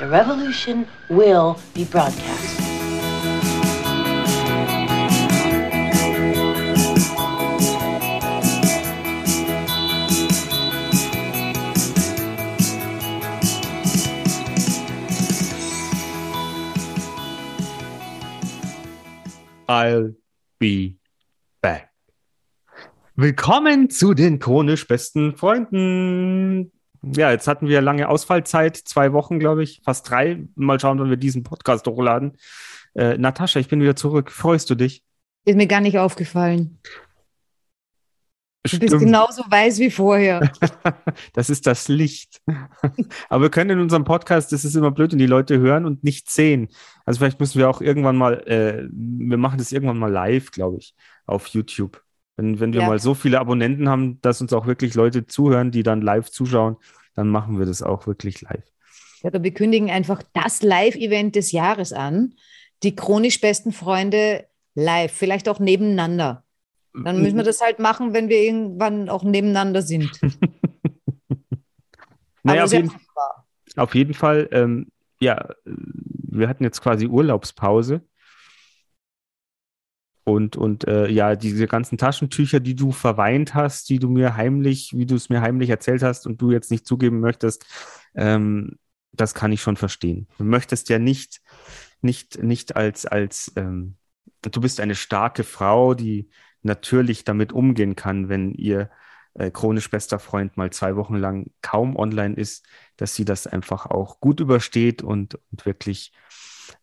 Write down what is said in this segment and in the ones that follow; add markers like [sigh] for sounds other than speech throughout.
The revolution will be broadcast. I'll be back. Willkommen zu den chronisch besten Freunden. Ja, jetzt hatten wir lange Ausfallzeit, zwei Wochen, glaube ich, fast drei. Mal schauen, wann wir diesen Podcast hochladen. Äh, Natascha, ich bin wieder zurück. Freust du dich? Ist mir gar nicht aufgefallen. Du Stimmt. bist genauso weiß wie vorher. [laughs] das ist das Licht. Aber wir können in unserem Podcast, das ist immer blöd, wenn die Leute hören und nicht sehen. Also vielleicht müssen wir auch irgendwann mal, äh, wir machen das irgendwann mal live, glaube ich, auf YouTube. Wenn, wenn wir Ja. mal so viele Abonnenten haben, dass uns auch wirklich Leute zuhören, die dann live zuschauen, dann machen wir das auch wirklich live. Ja, aber wir kündigen einfach das Live-Event des Jahres an. Die chronisch besten Freunde live, vielleicht auch nebeneinander. Dann müssen wir das halt machen, wenn wir irgendwann auch nebeneinander sind. [laughs] Naja, auf jeden, auf jeden Fall, ähm, ja, wir hatten jetzt quasi Urlaubspause. Und, und äh, ja, diese ganzen Taschentücher, die du verweint hast, die du mir heimlich, wie du es mir heimlich erzählt hast und du jetzt nicht zugeben möchtest, ähm, das kann ich schon verstehen. Du möchtest ja nicht, nicht, nicht als, als ähm, du bist eine starke Frau, die natürlich damit umgehen kann, wenn ihr äh, chronisch bester Freund mal zwei Wochen lang kaum online ist, dass sie das einfach auch gut übersteht und, und wirklich,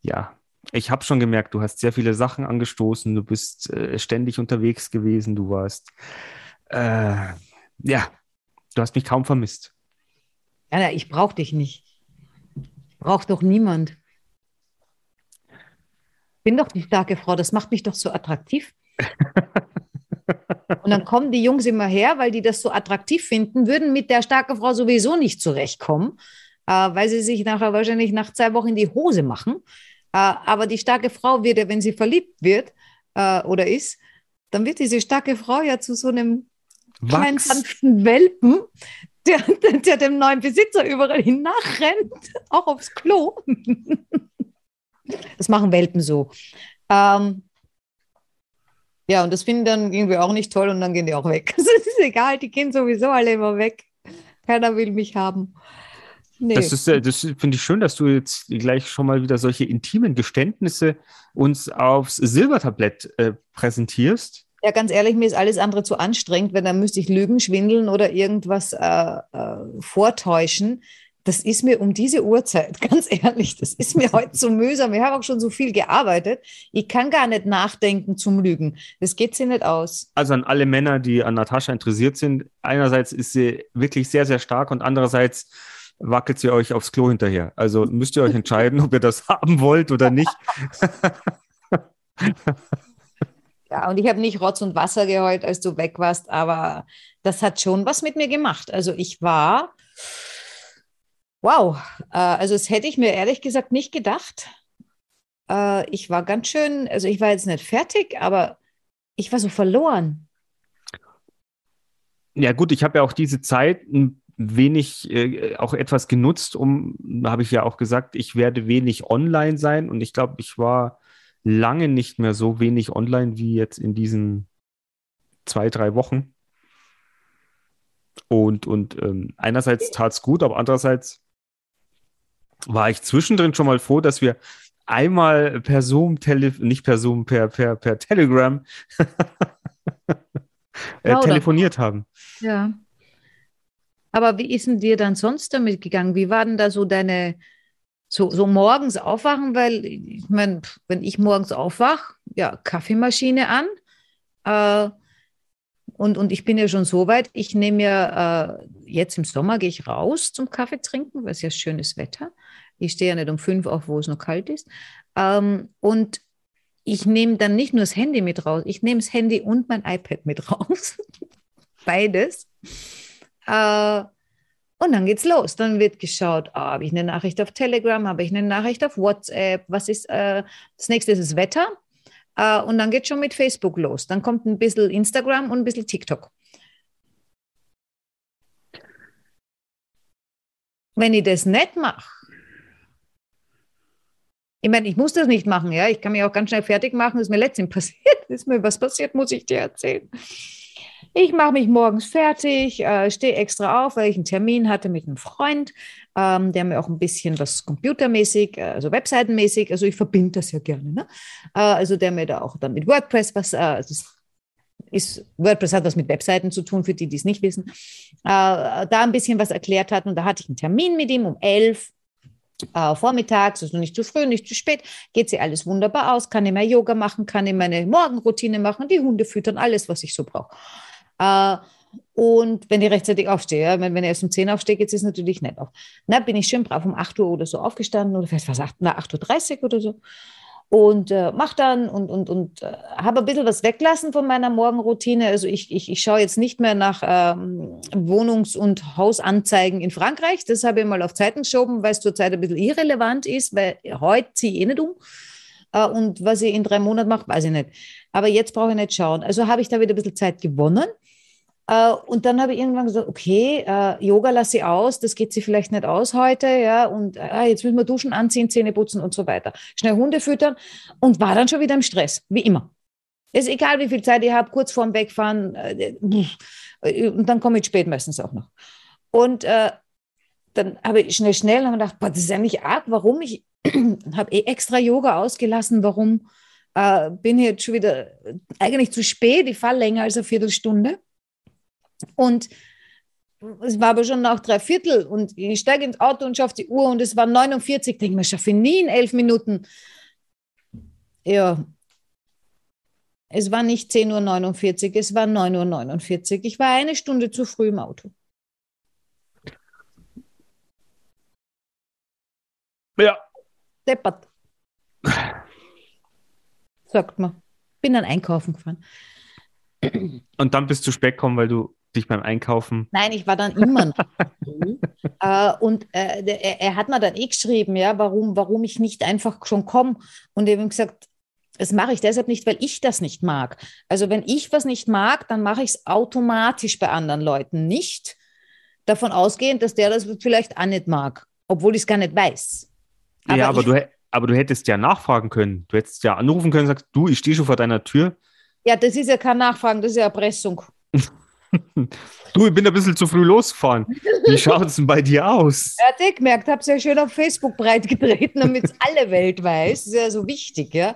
ja, ich habe schon gemerkt, du hast sehr viele Sachen angestoßen, du bist äh, ständig unterwegs gewesen, du warst, äh, ja, du hast mich kaum vermisst. Ja, ich brauche dich nicht. Braucht doch niemand. Bin doch die starke Frau, das macht mich doch so attraktiv. [laughs] Und dann kommen die Jungs immer her, weil die das so attraktiv finden, würden mit der starken Frau sowieso nicht zurechtkommen, äh, weil sie sich nachher wahrscheinlich nach zwei Wochen in die Hose machen. Äh, aber die starke Frau wird ja, wenn sie verliebt wird äh, oder ist, dann wird diese starke Frau ja zu so einem kleinen sanften Welpen, der, der, [laughs] der dem neuen Besitzer überall hinachrennt, [laughs] auch aufs Klo. [laughs] Das machen Welpen so. Ähm, ja, und das finden dann irgendwie auch nicht toll und dann gehen die auch weg. Es ist egal, die gehen sowieso alle immer weg. Keiner will mich haben. Nee. Das ist, das finde ich schön, dass du jetzt gleich schon mal wieder solche intimen Geständnisse uns aufs Silbertablett äh, präsentierst. Ja, ganz ehrlich, mir ist alles andere zu anstrengend, wenn dann müsste ich lügen, schwindeln oder irgendwas äh, äh, vortäuschen. Das ist mir um diese Uhrzeit, [laughs] ganz ehrlich, das ist mir heute zu mühsam. Ich habe auch schon so viel gearbeitet. Ich kann gar nicht nachdenken zum Lügen. Das geht sich nicht aus. Also an alle Männer, die an Natascha interessiert sind. Einerseits ist sie wirklich sehr, sehr stark und andererseits wackelt sie euch aufs Klo hinterher. Also müsst ihr euch entscheiden, ob ihr das [laughs] haben wollt oder nicht. [laughs] Ja, und ich habe nicht Rotz und Wasser geheult, als du weg warst, aber das hat schon was mit mir gemacht. Also ich war, wow, äh, also das hätte ich mir ehrlich gesagt nicht gedacht. Äh, ich war ganz schön, also ich war jetzt nicht fertig, aber ich war so verloren. Ja gut, ich habe ja auch diese Zeit ein wenig äh, auch etwas genutzt, um, habe ich ja auch gesagt, ich werde wenig online sein und ich glaube, ich war lange nicht mehr so wenig online wie jetzt in diesen zwei, drei Wochen. Und, und ähm, einerseits tat es gut, aber andererseits war ich zwischendrin schon mal froh, dass wir einmal per Zoom, tele nicht per Zoom, per, per, per Telegram [laughs] äh, telefoniert haben. Ja. Aber wie ist denn dir dann sonst damit gegangen? Wie war denn da so deine, so, so morgens aufwachen? Weil ich meine, wenn ich morgens aufwache, ja, Kaffeemaschine an. Äh, und, und ich bin ja schon so weit, ich nehme ja, äh, jetzt im Sommer gehe ich raus zum Kaffee trinken, weil es ja schönes Wetter. Ich stehe ja nicht um fünf auf, wo es noch kalt ist. Ähm, und ich nehme dann nicht nur das Handy mit raus, ich nehme das Handy und mein iPad mit raus. [laughs] Beides. Äh, und dann geht's los. Dann wird geschaut, ah, habe ich eine Nachricht auf Telegram, habe ich eine Nachricht auf WhatsApp, was ist, äh, das nächste ist das Wetter. Äh, und dann geht schon mit Facebook los. Dann kommt ein bisschen Instagram und ein bisschen TikTok. Wenn ich das nicht mache, Ich meine, ich muss das nicht machen, ja. Ich kann mich auch ganz schnell fertig machen. Das ist mir letztens [laughs] passiert. Ist mir was passiert, muss ich dir erzählen. Ich mache mich morgens fertig, äh, stehe extra auf, weil ich einen Termin hatte mit einem Freund, ähm, der mir auch ein bisschen was computermäßig, äh, also webseitenmäßig, also ich verbinde das ja gerne, ne? Äh, also der mir da auch dann mit WordPress was, äh, also ist, WordPress hat was mit Webseiten zu tun, für die, die es nicht wissen, äh, da ein bisschen was erklärt hat und da hatte ich einen Termin mit ihm um elf äh, vormittags, also nicht zu früh, nicht zu spät, geht sie alles wunderbar aus, kann ich mehr Yoga machen, kann ich meine Morgenroutine machen, die Hunde füttern, alles, was ich so brauche. Äh, und wenn ich rechtzeitig aufstehe, ja, wenn, ich erst um 10 aufstehe, geht es natürlich nicht auf. Na, bin ich schön brav um 8 Uhr oder so aufgestanden oder vielleicht was 8.30 Uhr oder so und äh, mache dann und, und, und äh, habe ein bisschen was weglassen von meiner Morgenroutine. Also ich, ich, ich schaue jetzt nicht mehr nach ähm, Wohnungs- und Hausanzeigen in Frankreich. Das habe ich mal auf Zeiten geschoben, weil es zurzeit ein bisschen irrelevant ist, weil heute ziehe ich eh nicht um. Äh, und was ich in drei Monaten mache, weiß ich nicht. Aber jetzt brauche ich nicht schauen. Also habe ich da wieder ein bisschen Zeit gewonnen äh, und dann habe ich irgendwann gesagt, okay, äh, Yoga lasse ich aus, das geht sie vielleicht nicht aus heute, ja, und äh, jetzt müssen wir duschen, anziehen, Zähne putzen und so weiter. Schnell Hunde füttern und war dann schon wieder im Stress, wie immer. Ist egal, wie viel Zeit ich habe, kurz vorm Wegfahren, und dann komme ich spät meistens auch noch. Und dann habe ich schnell, schnell und gedacht, boah, das ist eigentlich arg, warum ich [clears throat] habe eh extra Yoga ausgelassen, warum äh, bin ich jetzt schon wieder eigentlich zu spät, ich fahre länger als eine Viertelstunde. Und es war aber schon nach drei Viertel und ich steige ins Auto und schaue auf die Uhr und es war 49. Ich denke mir, schaffe ich nie in elf Minuten. Ja, es war nicht 10.49 Uhr, es war 9.49 Uhr. Ich war eine Stunde zu früh im Auto. Ja. Deppert. Sagt man. Bin dann einkaufen gefahren. Und dann bist du spät gekommen, weil du dich beim Einkaufen? Nein, ich war dann immer noch. [laughs] äh, und äh, er, er, hat mir dann eh geschrieben, ja, warum, warum ich nicht einfach schon komme. Und ich habe gesagt, das mache ich deshalb nicht, weil ich das nicht mag. Also wenn ich was nicht mag, dann mache ich es automatisch bei anderen Leuten nicht. Davon ausgehend, dass der das vielleicht auch nicht mag, obwohl ich es gar nicht weiß. Aber ja, aber du, aber du hättest ja nachfragen können. Du hättest ja anrufen können und sagst, du, ich stehe schon vor deiner Tür. Ja, das ist ja kein Nachfragen, das ist ja Erpressung. [laughs] Du, ich bin ein bisschen zu früh losgefahren. Wie [laughs] schaut es denn bei dir aus? Ja, ich gemerkt, habe es ja schön auf Facebook breitgetreten, damit es [laughs] alle Welt weiß. Das ist ja so wichtig, ja.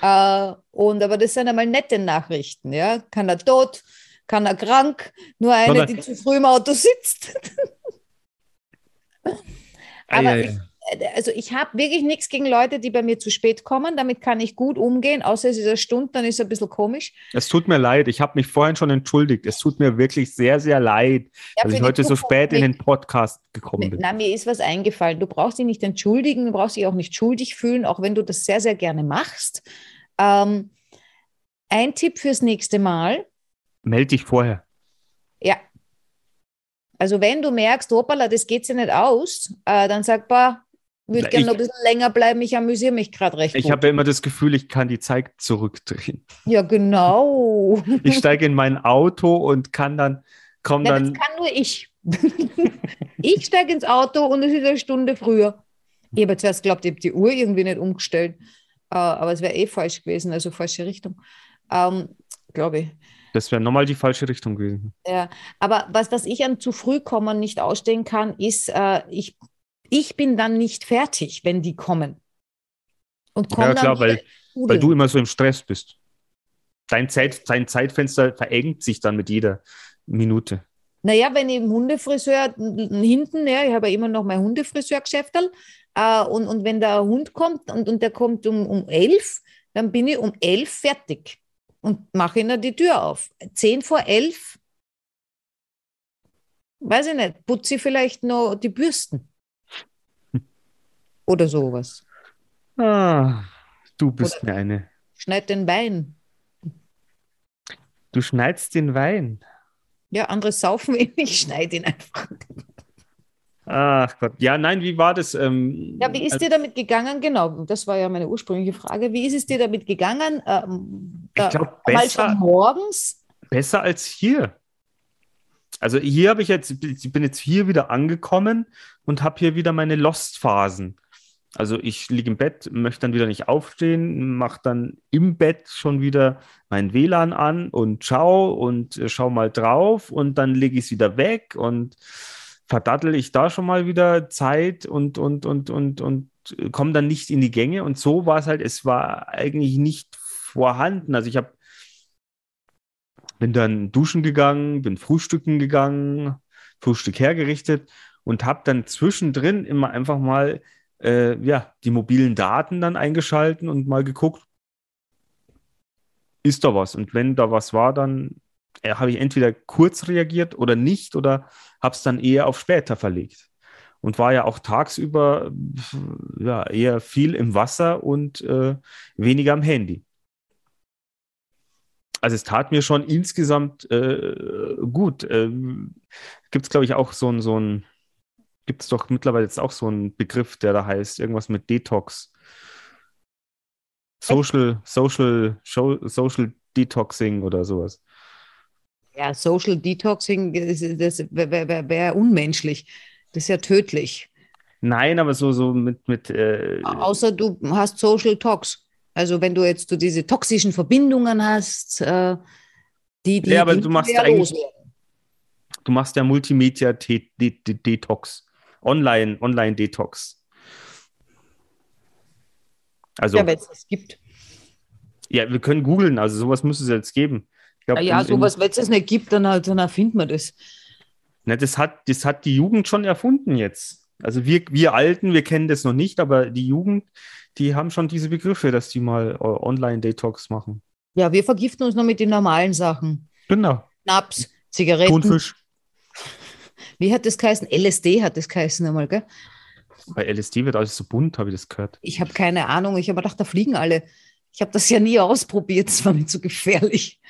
Äh, und aber das sind einmal nette Nachrichten, ja. Kann er tot, kann er krank, nur eine, die zu früh im Auto sitzt. aber ei, ei. Ich, also ich habe wirklich nichts gegen Leute, die bei mir zu spät kommen. Damit kann ich gut umgehen, außer es ist eine Stunde, dann ist es ein bisschen komisch. Es tut mir leid, ich habe mich vorhin schon entschuldigt. Es tut mir wirklich sehr, sehr leid, ja, dass ich heute so spät in den Podcast gekommen bin. Na, mir ist was eingefallen. Du brauchst dich nicht entschuldigen, du brauchst dich auch nicht schuldig fühlen, auch wenn du das sehr, sehr gerne machst. Ähm, ein Tipp fürs nächste Mal. Meld dich vorher. Ja, also wenn du merkst, hoppala, das geht sich nicht aus, äh, dann sag, boah, würde gerne noch ein bisschen länger bleiben, ich amüsiere mich gerade recht. Ich habe ja immer das Gefühl, ich kann die Zeit zurückdrehen. Ja, genau. [laughs] Ich steige in mein Auto und kann dann, komm ja, dann. Das kann nur ich. [laughs] ich steige ins Auto und es ist eine Stunde früher. Ich habe zuerst geglaubt, ich habe die Uhr irgendwie nicht umgestellt, uh, aber es wäre eh falsch gewesen, also falsche Richtung. Ähm, Glaube ich. Das wäre nochmal die falsche Richtung gewesen. Ja, aber was, was ich an zu früh kommen nicht ausstehen kann, ist, äh, ich ich bin dann nicht fertig, wenn die kommen. Und kommen ja, klar, weil, weil du immer so im Stress bist. Dein, Zeit, dein Zeitfenster verengt sich dann mit jeder Minute. Naja, wenn ich im Hundefriseur hinten, ja, ich habe ja immer noch mein Hundefriseurgeschäft, äh, und, und wenn der Hund kommt und, und der kommt um, um elf, dann bin ich um elf fertig und mache ihnen die Tür auf. Zehn vor elf, weiß ich nicht, putze ich vielleicht noch die Bürsten. Oder sowas. Ah, du bist Oder mir eine. Schneid den Wein. Du schneidest den Wein. Ja, andere saufen ihn, [laughs] ich schneide ihn einfach. Ach Gott. Ja, nein, wie war das? Ähm, ja, wie ist dir damit gegangen? Genau, das war ja meine ursprüngliche Frage. Wie ist es dir damit gegangen? Ähm, ich glaube, besser, morgens? besser als hier. Also hier habe ich jetzt, ich bin jetzt hier wieder angekommen und habe hier wieder meine Lost-Phasen. Also ich liege im Bett, möchte dann wieder nicht aufstehen, mache dann im Bett schon wieder mein WLAN an und schau und äh, schau mal drauf und dann lege ich es wieder weg und verdattel ich da schon mal wieder Zeit und, und, und, und, und komme dann nicht in die Gänge. Und so war es halt, es war eigentlich nicht vorhanden. Also ich habe bin dann duschen gegangen, bin frühstücken gegangen, Frühstück hergerichtet und habe dann zwischendrin immer einfach mal äh, ja, die mobilen Daten dann eingeschalten und mal geguckt, ist da was? Und wenn da was war, dann äh, habe ich entweder kurz reagiert oder nicht oder habe es dann eher auf später verlegt. Und war ja auch tagsüber ja, eher viel im Wasser und äh, weniger am Handy. Also es tat mir schon insgesamt äh, gut. Ähm, Gibt es, glaube ich, auch so ein, so ein gibt es doch mittlerweile jetzt auch so einen Begriff, der da heißt, irgendwas mit Detox. Social, Social, Social Detoxing oder sowas. Ja, Social Detoxing, das wäre wär unmenschlich. Das ist ja tödlich. Nein, aber so, so mit. mit äh Außer du hast Social Tox. Also, wenn du jetzt so diese toxischen Verbindungen hast, äh, die, die. Ja, aber du machst eigentlich. Du machst ja Multimedia-Detox. Online, Online-Detox. Also, ja, wenn es das gibt. Ja, wir können googeln, also sowas müsste es jetzt geben. Glaub, ja, ja sowas, wenn es es nicht gibt, dann, halt, dann erfindet man das. Na, das, hat, das hat die Jugend schon erfunden jetzt. Also wir, wir Alten, wir kennen das noch nicht, aber die Jugend, die haben schon diese Begriffe, dass die mal uh, Online-Detox machen. Ja, wir vergiften uns noch mit den normalen Sachen. Genau. Schnaps, Zigaretten. Thunfisch. Wie hat das geheißen? LSD hat das geheißen einmal, gell? Bei LSD wird alles so bunt, habe ich das gehört. Ich habe keine Ahnung. Ich habe gedacht, da fliegen alle. Ich habe das ja nie ausprobiert. Es war mir zu gefährlich.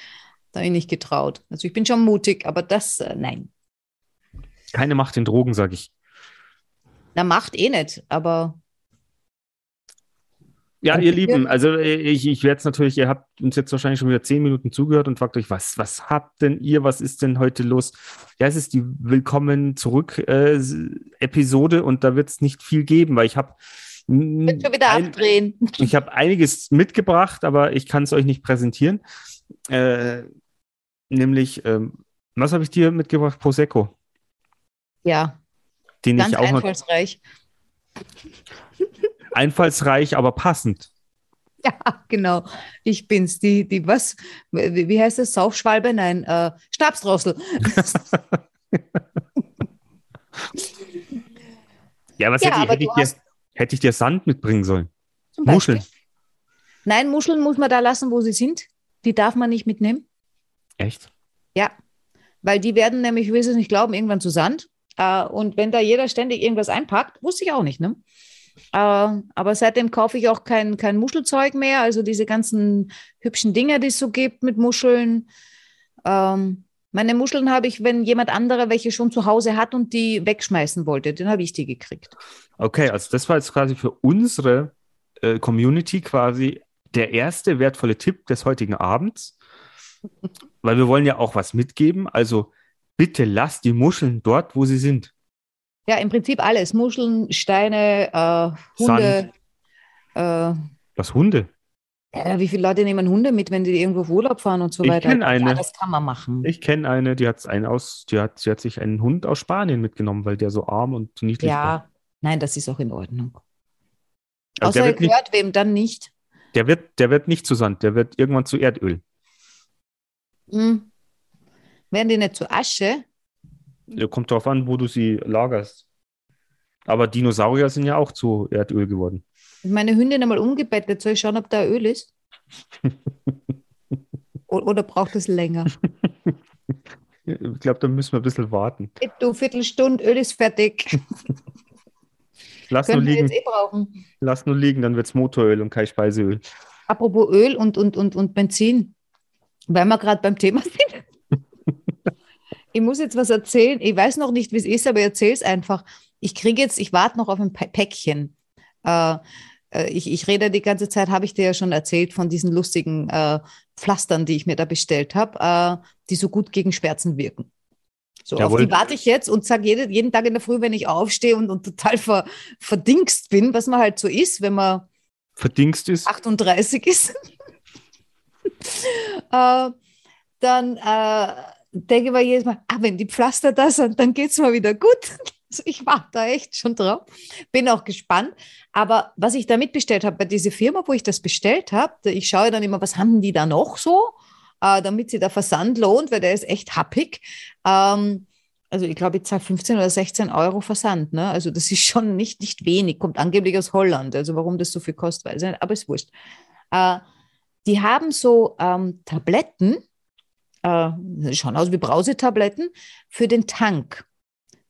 Da habe ich nicht getraut. Also ich bin schon mutig, aber das, äh, nein. Keine Macht in Drogen, sage ich. Na, Macht eh nicht, aber ja, ihr Lieben, also äh, ich, ich werde es natürlich, ihr habt uns jetzt wahrscheinlich schon wieder zehn Minuten zugehört und fragt euch, was, was habt denn ihr, was ist denn heute los? Ja, es ist die Willkommen zurück äh, Episode und da wird es nicht viel geben, weil ich habe schon wieder ein, abdrehen. [laughs] Ich habe einiges mitgebracht, aber ich kann es euch nicht präsentieren. Äh, nämlich, ähm, was habe ich dir mitgebracht? Prosecco. Ja. Den Ganz ich auch einfallsreich. Einfallsreich, aber passend. Ja, genau. Ich bin's. Die, die, was? Wie, heißt das? Saufschwalbe? Nein, äh, Stabsdrossel. [laughs] ja, was ja, hätte, hätte, ich dir, hätte ich dir Sand mitbringen sollen? Muscheln. Nein, Muscheln muss man da lassen, wo sie sind. Die darf man nicht mitnehmen. Echt? Ja, weil die werden nämlich, ich will es nicht glauben, irgendwann zu Sand. Äh, und wenn da jeder ständig irgendwas einpackt, wusste ich auch nicht, ne? Äh, aber seitdem kaufe ich auch kein, kein Muschelzeug mehr. Also diese ganzen hübschen Dinge, die es so gibt mit Muscheln. Ähm, meine Muscheln habe ich, wenn jemand andere welche schon zu Hause hat und die wegschmeißen wollte, dann habe ich die gekriegt. Okay, also das war jetzt quasi für unsere äh, Community quasi der erste wertvolle Tipp des heutigen Abends, weil wir wollen ja auch was mitgeben. Also bitte lasst die Muscheln dort, wo sie sind. Ja, im Prinzip alles. Muscheln, Steine, äh, Hunde. Äh, Was Hunde? Ja, wie viele Leute nehmen Hunde mit, wenn die irgendwo auf Urlaub fahren und so ich weiter? Ich kenne eine. Ja, das kann man machen. Ich kenne eine, die, hat's einen aus, die, hat, die hat sich einen Hund aus Spanien mitgenommen, weil der so arm und niedlich ja, war. Ja, nein, das ist auch in Ordnung. Also Außer er gehört wem dann nicht. Der wird, der wird nicht zu Sand, der wird irgendwann zu Erdöl. Hm. Werden die nicht zu Asche? Kommt darauf an, wo du sie lagerst. Aber Dinosaurier sind ja auch zu Erdöl geworden. Meine Hündin einmal umgebettet. Soll ich schauen, ob da Öl ist? [laughs] Oder braucht es länger? Ich glaube, da müssen wir ein bisschen warten. Du, Viertelstunde, Öl ist fertig. [laughs] Lass nur liegen. Eh Lass nur liegen, dann wird es Motoröl und kein Speiseöl. Apropos Öl und, und, und, und Benzin, weil wir gerade beim Thema [laughs] sind ich muss jetzt was erzählen. Ich weiß noch nicht, wie es ist, aber ich erzähle es einfach. Ich kriege jetzt, ich warte noch auf ein Päckchen. Äh, äh, ich, ich rede die ganze Zeit, habe ich dir ja schon erzählt, von diesen lustigen äh, Pflastern, die ich mir da bestellt habe, äh, die so gut gegen Schmerzen wirken. So, Jawohl. auf die warte ich jetzt und sage jeden, jeden Tag in der Früh, wenn ich aufstehe und, und total ver, verdingst bin, was man halt so ist, wenn man Verdingst ist. 38 ist, [laughs] äh, dann äh, denke ich mir jedes Mal, ah, wenn die Pflaster da sind, dann geht es mir wieder gut. [laughs] Also ich warte da echt schon drauf. Bin auch gespannt. Aber was ich damit bestellt habe, bei dieser Firma, wo ich das bestellt habe, da- ich schaue dann immer, was haben die da noch so, äh, damit sie der Versand lohnt, weil der ist echt happig. Ähm, also ich glaube, ich zahle 15 oder 16 Euro Versand. Ne? Also das ist schon nicht, nicht wenig, kommt angeblich aus Holland. Also warum das so viel kostet, weiß ich nicht, aber ist wurscht. Äh, die haben so ähm, Tabletten, äh, schauen aus wie Brausetabletten, für den Tank.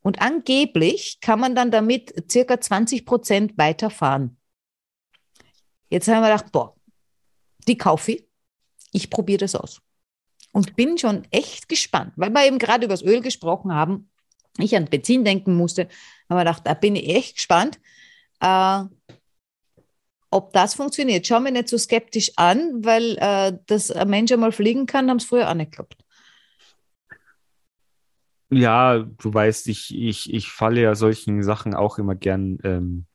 Und angeblich kann man dann damit circa 20 Prozent weiterfahren. Jetzt haben wir gedacht, boah, die kaufe ich. Ich probiere das aus. Und bin schon echt gespannt, weil wir eben gerade über das Öl gesprochen haben. Ich an Benzin denken musste, haben wir gedacht, da bin ich echt gespannt, äh, ob das funktioniert. Schau mir nicht so skeptisch an, weil äh, dass ein Mensch einmal fliegen kann, haben es früher auch nicht geklappt. Ja, du weißt, ich, ich, ich falle ja solchen Sachen auch immer gern. Ähm,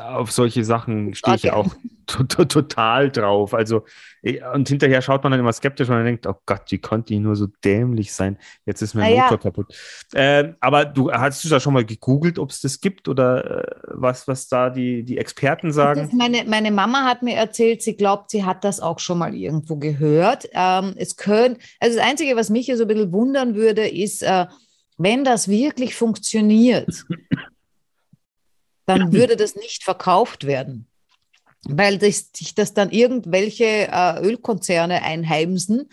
auf solche Sachen stehe ich ja auch to to total drauf. Also, eh, und hinterher schaut man dann immer skeptisch und man denkt, oh Gott, wie konnte die nur so dämlich sein? Jetzt ist mein ja. Motor kaputt. Ähm, aber du hast du da schon mal gegoogelt, ob es das gibt oder äh, was, was da die, die Experten sagen? meine, meine Mama hat mir erzählt, sie glaubt, sie hat das auch schon mal irgendwo gehört. Ähm, es könnte, also das Einzige, was mich hier so ein bisschen wundern würde, ist, äh, wenn das wirklich funktioniert, [laughs] dann würde das nicht verkauft werden. Weil das, sich das dann irgendwelche äh, Ölkonzerne einheimsen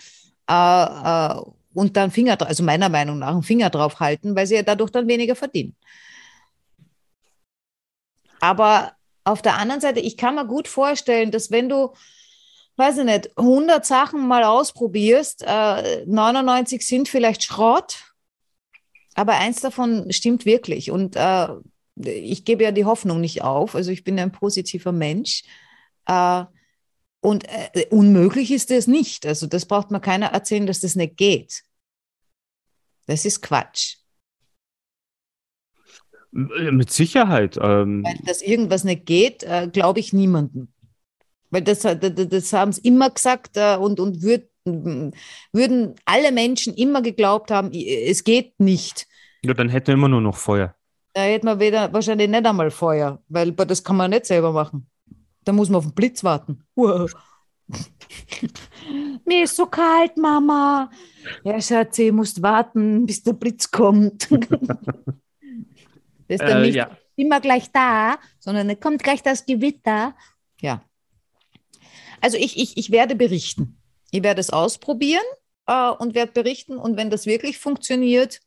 äh, äh, und dann Finger, also meiner Meinung nach, einen Finger drauf halten, weil sie ja dadurch dann weniger verdienen. Aber auf der anderen Seite, ich kann mir gut vorstellen, dass wenn du, weiß ich nicht, 100 Sachen mal ausprobierst, äh, 99 sind vielleicht Schrott, aber eins davon stimmt wirklich. Und äh, ich gebe ja die Hoffnung nicht auf. Also ich bin ein positiver Mensch. Äh, und äh, unmöglich ist es nicht. Also das braucht mir keiner erzählen, dass das nicht geht. Das ist Quatsch. Äh, Mit Sicherheit. Ähm, Weil dass irgendwas nicht geht, äh, glaube ich niemandem. Weil das, das, das haben sie immer gesagt äh, und, und würd, würden alle Menschen immer geglaubt haben, es geht nicht. ja, dann hätten wir immer nur noch Feuer. Da hätte man weder, wahrscheinlich nicht einmal Feuer, weil das kann man nicht selber machen. Da muss man auf den Blitz warten. [laughs] Mir ist so kalt, Mama. Ja, Schatzi, musst warten, bis der Blitz kommt. [laughs] das ist dann Äh, nicht ja. immer gleich da, sondern es kommt gleich das Gewitter. Ja. Also ich, ich, ich werde berichten. Ich werde es ausprobieren äh, und werde berichten. Und wenn das wirklich funktioniert,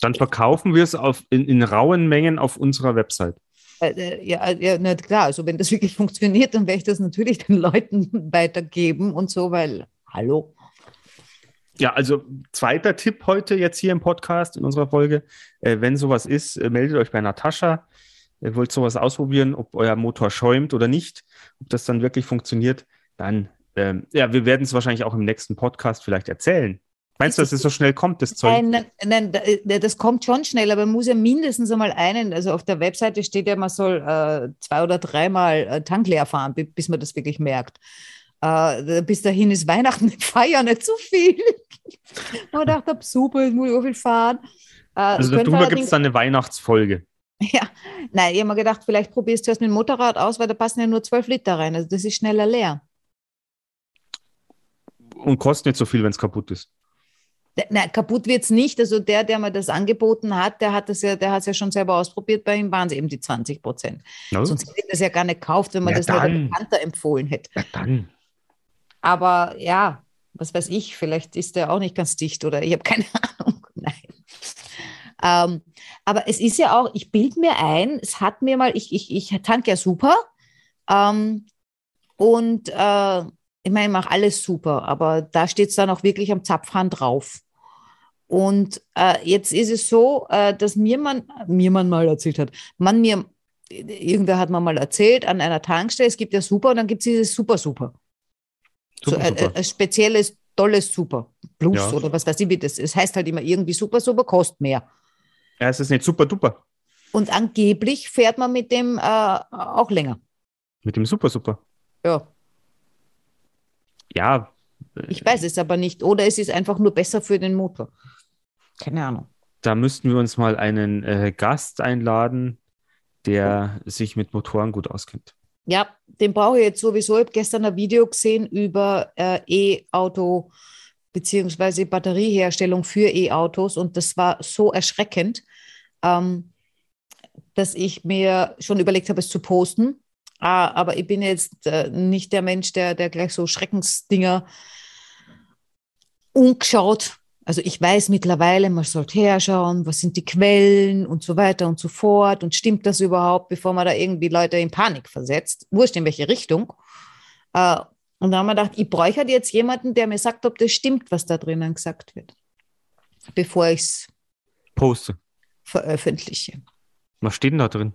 Dann verkaufen wir es auf, in, in rauen Mengen auf unserer Website. äh, äh, ja, äh, ja, na klar, also wenn das [laughs] wirklich funktioniert, dann werde ich das natürlich den Leuten [laughs] weitergeben und so, weil, hallo. Ja, also zweiter Tipp heute jetzt hier im Podcast in unserer Folge. Äh, wenn sowas ist, meldet euch bei Natascha. Ihr wollt sowas ausprobieren, ob euer Motor schäumt oder nicht, ob das dann wirklich funktioniert, dann, ähm, ja, wir werden es wahrscheinlich auch im nächsten Podcast vielleicht erzählen. Meinst du, dass es so schnell kommt, das Zeug? Nein, nein, nein, äh, das kommt schon schnell, aber man muss ja mindestens einmal einen, also auf der Webseite steht ja, man soll äh, zwei oder dreimal äh, Tank leer fahren, bi- bis man das wirklich merkt. Äh, bis dahin ist Weihnachten, [laughs] ich feiere nicht so viel. [laughs] Und dachte, super, jetzt muss ich so viel fahren. Äh, Also darüber gibt es dann eine Weihnachtsfolge. [laughs] Ja, nein, ich habe mir gedacht, vielleicht probierst du erst mit dem Motorrad aus, weil da passen ja nur 12 Liter rein. Also das ist schneller leer. Und kostet nicht so viel, wenn es kaputt ist. Nein, kaputt wird es nicht. Also der, der mir das angeboten hat, der hat es ja, der hat es ja schon selber ausprobiert. Bei ihm waren es eben die 20 Prozent. Ja, Sonst hätte ich das ja gar nicht gekauft, wenn man Ja, das dann. einem Bekannter empfohlen hätte. ja, dann. Aber ja, was weiß ich, vielleicht ist der auch nicht ganz dicht oder ich habe keine [laughs] Ahnung. Nein. Ähm, aber es ist ja auch, ich bilde mir ein, es hat mir mal, ich, ich, ich tank ja super. Ähm, und äh, ich meine, ich mache alles super, aber da steht es dann auch wirklich am Zapfhahn drauf. Und äh, jetzt ist es so, äh, dass mir man, mir man mal erzählt hat, man mir, irgendwer hat mir mal erzählt, an einer Tankstelle, es gibt ja super und dann gibt es dieses super super. So Super, ein, super. ein spezielles tolles Super Plus Ja. oder was weiß ich, wie das. Es heißt halt immer irgendwie Super Super, kostet mehr. Ja, es ist nicht super duper. Und angeblich fährt man mit dem äh, auch länger. Mit dem Super Super. Ja, Ja, ich weiß es aber nicht. Oder es ist einfach nur besser für den Motor. Keine Ahnung. da müssten wir uns mal einen äh, Gast einladen, der sich mit Motoren gut auskennt. Ja, den brauche ich jetzt sowieso. Ich habe gestern ein Video gesehen über äh, E-Auto beziehungsweise Batterieherstellung für E-Autos und das war so erschreckend, ähm, dass ich mir schon überlegt habe, es zu posten. Ah, aber ich bin jetzt äh, nicht der Mensch, der, der gleich so Schreckensdinger umgeschaut. Also ich weiß mittlerweile, man sollte herschauen, was sind die Quellen und so weiter und so fort und stimmt das überhaupt, bevor man da irgendwie Leute in Panik versetzt, wurscht in welche Richtung. Äh, und da haben wir gedacht, ich bräuchte halt jetzt jemanden, der mir sagt, ob das stimmt, was da drinnen gesagt wird, bevor ich es Poste. veröffentliche. Was steht denn da drin?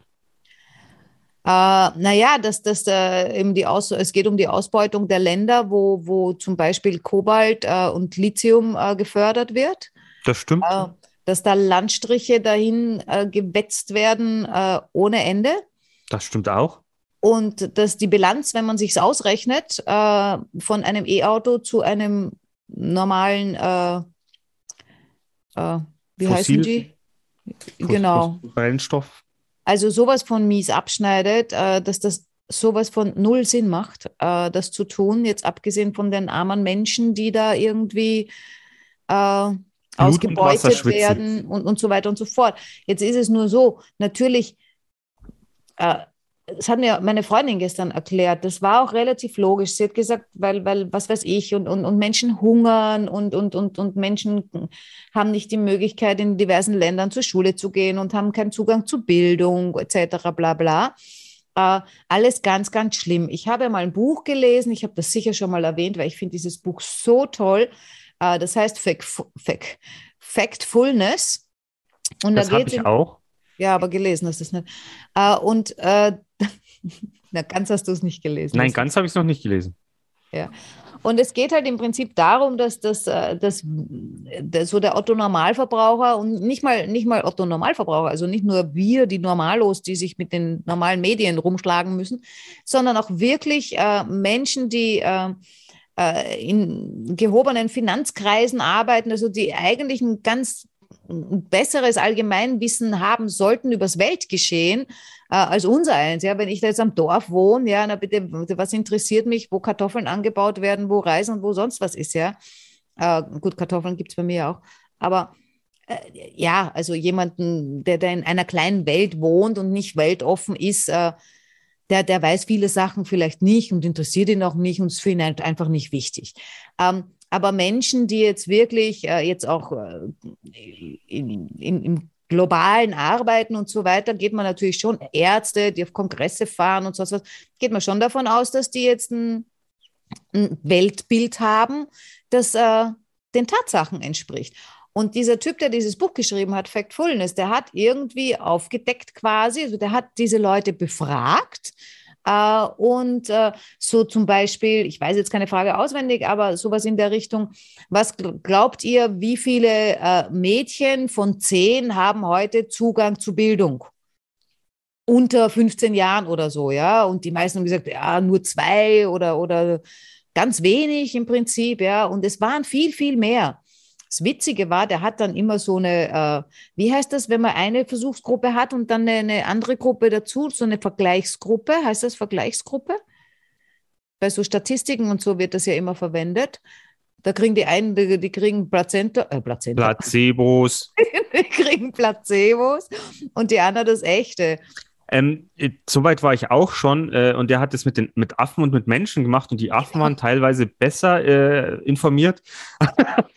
Äh, naja, dass das äh, eben die Aus es geht um die Ausbeutung der Länder, wo, wo zum Beispiel Kobalt äh, und Lithium äh, gefördert wird, Das stimmt. äh, dass da Landstriche dahin äh, gewetzt werden äh, ohne Ende Das stimmt auch. und dass die Bilanz, wenn man sich ausrechnet, äh, von einem E-Auto zu einem normalen, wie heißen Fossil- die? Genau. Brennstoff. Also sowas von mies abschneidet, äh, dass das sowas von null Sinn macht, äh, das zu tun, jetzt abgesehen von den armen Menschen, die da irgendwie äh, ausgebeutet schwitzen. werden und, und so weiter und so fort. Jetzt ist es nur so, natürlich, äh, das hat mir meine Freundin gestern erklärt, das war auch relativ logisch. Sie hat gesagt, weil, weil was weiß ich, und, und, und Menschen hungern und, und, und, und Menschen haben nicht die Möglichkeit, in diversen Ländern zur Schule zu gehen und haben keinen Zugang zu Bildung etc. bla bla. Äh, alles ganz, ganz schlimm. Ich habe mal ein Buch gelesen, ich habe das sicher schon mal erwähnt, weil ich finde dieses Buch so toll. Äh, das heißt Fact, Fact, Factfulness. Und Das da habe ich auch. Ja, aber gelesen hast du es nicht. Äh, und äh, [laughs] na, ganz hast du es nicht gelesen. Nein, Das- ganz habe ich es noch nicht gelesen. Und es geht halt im Prinzip darum, dass das, äh, dass, dass so der Otto Normalverbraucher und nicht mal, nicht mal Otto Normalverbraucher, also nicht nur wir, die Normalos, die sich mit den normalen Medien rumschlagen müssen, sondern auch wirklich äh, Menschen, die äh, äh, in gehobenen Finanzkreisen arbeiten, also die eigentlich ein ganz ein besseres Allgemeinwissen haben sollten übers Weltgeschehen äh, als unser eins. Ja, wenn ich da jetzt am Dorf wohne, ja, na bitte, was interessiert mich, wo Kartoffeln angebaut werden, wo Reis und wo sonst was ist, ja. Äh, gut, Kartoffeln gibt es bei mir auch. Aber äh, ja, also jemanden, der, der in einer kleinen Welt wohnt und nicht weltoffen ist, äh, der, der weiß viele Sachen vielleicht nicht und interessiert ihn auch nicht und ist für ihn einfach nicht wichtig. Ähm, aber Menschen, die jetzt wirklich äh, jetzt auch äh, in, in, im globalen Arbeiten und so weiter, geht man natürlich schon, Ärzte, die auf Kongresse fahren und so was, geht man schon davon aus, dass die jetzt ein, ein Weltbild haben, das äh, den Tatsachen entspricht. Und dieser Typ, der dieses Buch geschrieben hat, Factfulness, der hat irgendwie aufgedeckt quasi, also der hat diese Leute befragt. Äh, und äh, so zum Beispiel, ich weiß jetzt keine Frage auswendig, aber sowas in der Richtung, was gl- glaubt ihr, wie viele äh, Mädchen von zehn haben heute Zugang zu Bildung? Unter 15 Jahren oder so, ja. Und die meisten haben gesagt, ja, nur zwei oder, oder ganz wenig im Prinzip, ja. Und es waren viel, viel mehr. Das Witzige war, der hat dann immer so eine, äh, wie heißt das, wenn man eine Versuchsgruppe hat und dann eine, eine andere Gruppe dazu, so eine Vergleichsgruppe, heißt das Vergleichsgruppe? Bei so Statistiken und so wird das ja immer verwendet. Da kriegen die einen, die, die kriegen Plazenta, äh, Plazenta, Placebos. [laughs] die kriegen Placebos und die anderen das Echte. Ähm, äh, Soweit war ich auch schon äh, und der hat es mit, mit Affen und mit Menschen gemacht und die Affen waren teilweise besser äh, informiert. [laughs]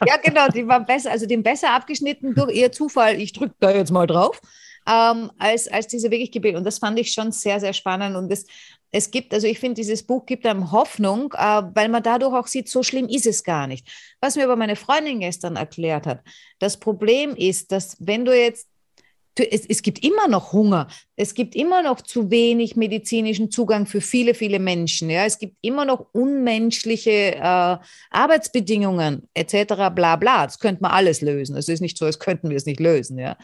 Ja, genau, die waren besser, also den besser abgeschnitten durch ihr Zufall. Ich drücke da jetzt mal drauf, ähm, als, als diese wirklich gebildet. Und das fand ich schon sehr, sehr spannend. Und es, es gibt, also ich finde, dieses Buch gibt einem Hoffnung, äh, weil man dadurch auch sieht, so schlimm ist es gar nicht. Was mir aber meine Freundin gestern erklärt hat, das Problem ist, dass wenn du jetzt es, es gibt immer noch Hunger. Es gibt immer noch zu wenig medizinischen Zugang für viele, viele Menschen. Ja? Es gibt immer noch unmenschliche äh, Arbeitsbedingungen etc. Bla bla. Das könnte man alles lösen. Es ist nicht so, als könnten wir es nicht lösen. Ja?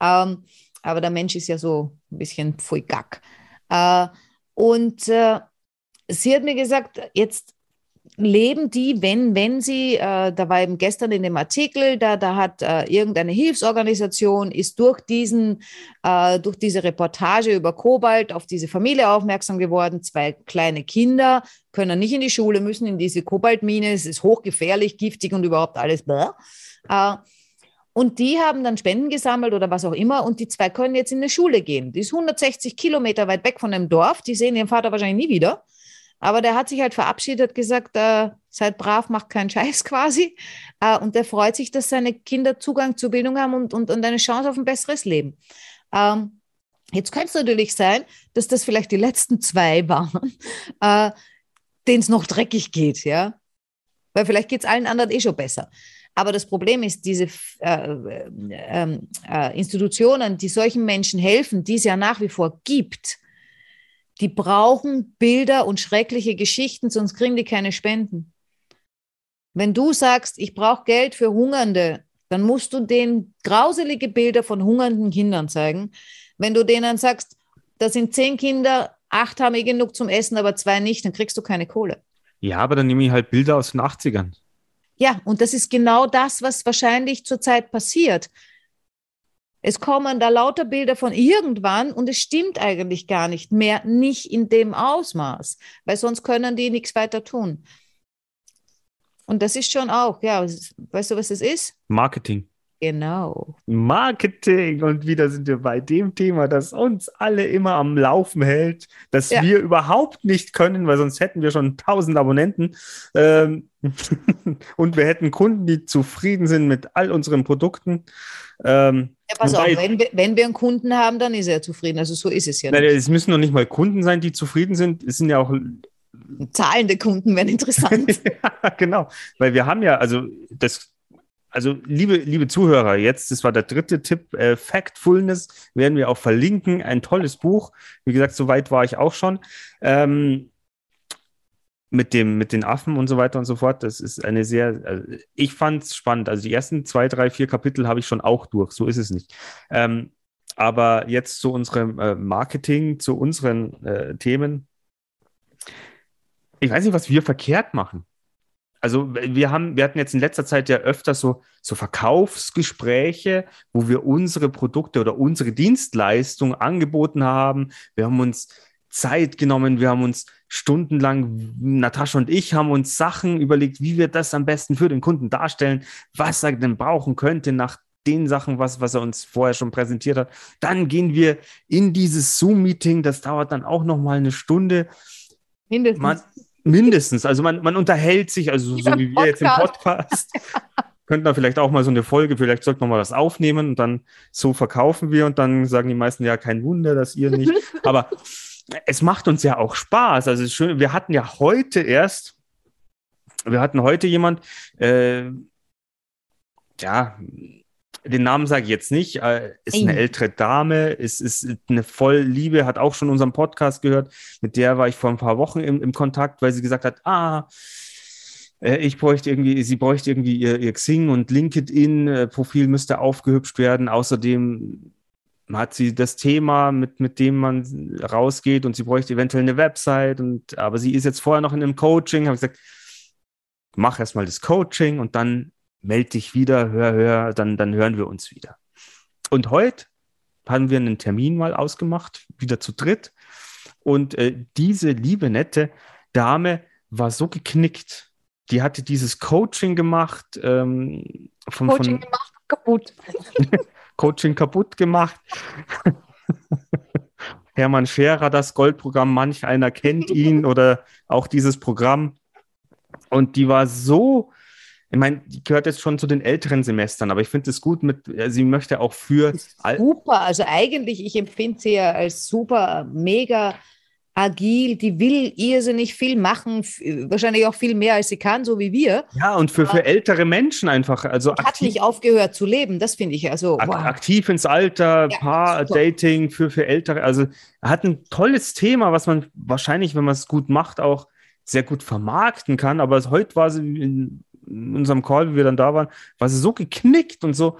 Ähm, aber der Mensch ist ja so ein bisschen pfui gack. Äh, und äh, sie hat mir gesagt, jetzt leben die, wenn, wenn sie, äh, da war eben gestern in dem Artikel, da, da hat äh, irgendeine Hilfsorganisation, ist durch diesen, äh, durch diese Reportage über Kobalt auf diese Familie aufmerksam geworden. Zwei kleine Kinder können nicht in die Schule, müssen in diese Kobaltmine, es ist hochgefährlich, giftig und überhaupt alles. Äh, und die haben dann Spenden gesammelt oder was auch immer und die zwei können jetzt in eine Schule gehen. Die ist 160 Kilometer weit weg von dem Dorf, die sehen ihren Vater wahrscheinlich nie wieder. Aber der hat sich halt verabschiedet, gesagt, äh, seid brav, macht keinen Scheiß [laughs] quasi. Äh, und der freut sich, dass seine Kinder Zugang zur Bildung haben und, und, und eine Chance auf ein besseres Leben. Ähm, jetzt könnte es natürlich sein, dass das vielleicht die letzten zwei waren, [laughs] äh, denen es noch dreckig geht, ja. Weil vielleicht geht es allen anderen eh schon besser. Aber das Problem ist, diese äh, äh, äh, Institutionen, die solchen Menschen helfen, die es ja nach wie vor gibt, die brauchen Bilder und schreckliche Geschichten, sonst kriegen die keine Spenden. Wenn du sagst, ich brauche Geld für Hungernde, dann musst du denen grauselige Bilder von hungernden Kindern zeigen. Wenn du denen sagst, da sind zehn Kinder, acht haben eh genug zum Essen, aber zwei nicht, dann kriegst du keine Kohle. Ja, aber dann nehme ich halt Bilder aus den 80ern. Ja, und das ist genau das, was wahrscheinlich zurzeit passiert. Es kommen da lauter Bilder von irgendwann und es stimmt eigentlich gar nicht mehr, nicht in dem Ausmaß, weil sonst können die nichts weiter tun. Und das ist schon auch, ja, weißt du, was das ist? Marketing. Genau. Marketing. Und wieder sind wir bei dem Thema, das uns alle immer am Laufen hält, das ja. wir überhaupt nicht können, weil sonst hätten wir schon 1000 Abonnenten. Ähm, [laughs] und wir hätten Kunden, die zufrieden sind mit all unseren Produkten. Ähm, ja, pass auf, wenn wir, wenn wir einen Kunden haben, dann ist er zufrieden. Also so ist es ja nicht. es müssen noch nicht mal Kunden sein, die zufrieden sind. Es sind ja auch zahlende Kunden wären interessant. [laughs] ja, genau, weil wir haben ja, also das also liebe, liebe Zuhörer, jetzt, das war der dritte Tipp, äh, Factfulness werden wir auch verlinken. Ein tolles Buch. Wie gesagt, so weit war ich auch schon. Ähm, mit dem, mit den Affen und so weiter und so fort. Das ist eine sehr, also ich fand es spannend. Also die ersten zwei, drei, vier Kapitel habe ich schon auch durch. So ist es nicht. Ähm, aber jetzt zu unserem äh, Marketing, zu unseren äh, Themen. Ich weiß nicht, was wir verkehrt machen also wir haben, wir hatten jetzt in letzter Zeit ja öfter so, so Verkaufsgespräche, wo wir unsere Produkte oder unsere Dienstleistung angeboten haben. Wir haben uns Zeit genommen, wir haben uns stundenlang, Natascha und ich haben uns Sachen überlegt, wie wir das am besten für den Kunden darstellen, was er denn brauchen könnte nach den Sachen, was, was er uns vorher schon präsentiert hat. Dann gehen wir in dieses Zoom-Meeting, das dauert dann auch noch mal eine Stunde. Mindestens. Man, Mindestens. Also man, man unterhält sich, also so wie wir jetzt im Podcast. [laughs] Könnten da vielleicht auch mal so eine Folge, vielleicht sollten wir mal das aufnehmen und dann so verkaufen wir und dann sagen die meisten, ja, kein Wunder, dass ihr nicht. [laughs] Aber es macht uns ja auch Spaß. Also schön, wir hatten ja heute erst, wir hatten heute jemand, äh, ja, den Namen sage ich jetzt nicht, äh, ist eine ältere Dame, ist, ist eine voll Liebe, hat auch schon unseren Podcast gehört. Mit der war ich vor ein paar Wochen im, im Kontakt, weil sie gesagt hat, ah, äh, ich bräuchte irgendwie, sie bräuchte irgendwie ihr, ihr Xing und LinkedIn-Profil müsste aufgehübscht werden. Außerdem hat sie das Thema, mit, mit dem man rausgeht und sie bräuchte eventuell eine Website und aber sie ist jetzt vorher noch in einem Coaching, habe ich gesagt, mach erstmal das Coaching und dann melde dich wieder, hör, hör, dann, dann hören wir uns wieder. Und heute haben wir einen Termin mal ausgemacht, wieder zu dritt. Und äh, diese liebe, nette Dame war so geknickt. Die hatte dieses Coaching gemacht. Ähm, von, Coaching von, gemacht, kaputt. [laughs] Coaching kaputt gemacht. [laughs] Hermann Scherer, das Goldprogramm, manch einer kennt ihn [laughs] oder auch dieses Programm. Und die war so ich meine, die gehört jetzt schon zu den älteren Semestern, aber ich finde es gut mit, äh, sie möchte auch für. Super, also eigentlich, ich empfinde sie ja als super, mega agil, die will irrsinnig viel machen, wahrscheinlich auch viel mehr, als sie kann, so wie wir. Ja, und für, für ältere Menschen einfach, also Hat aktiv, nicht aufgehört zu leben, das finde ich also. Wow. aktiv ins Alter, Ja, Paar, super. Dating für, für ältere. Also hat ein tolles Thema, was man wahrscheinlich, wenn man es gut macht, auch sehr gut vermarkten kann. Aber heute war sie in unserem Call, wie wir dann da waren, war sie so geknickt und so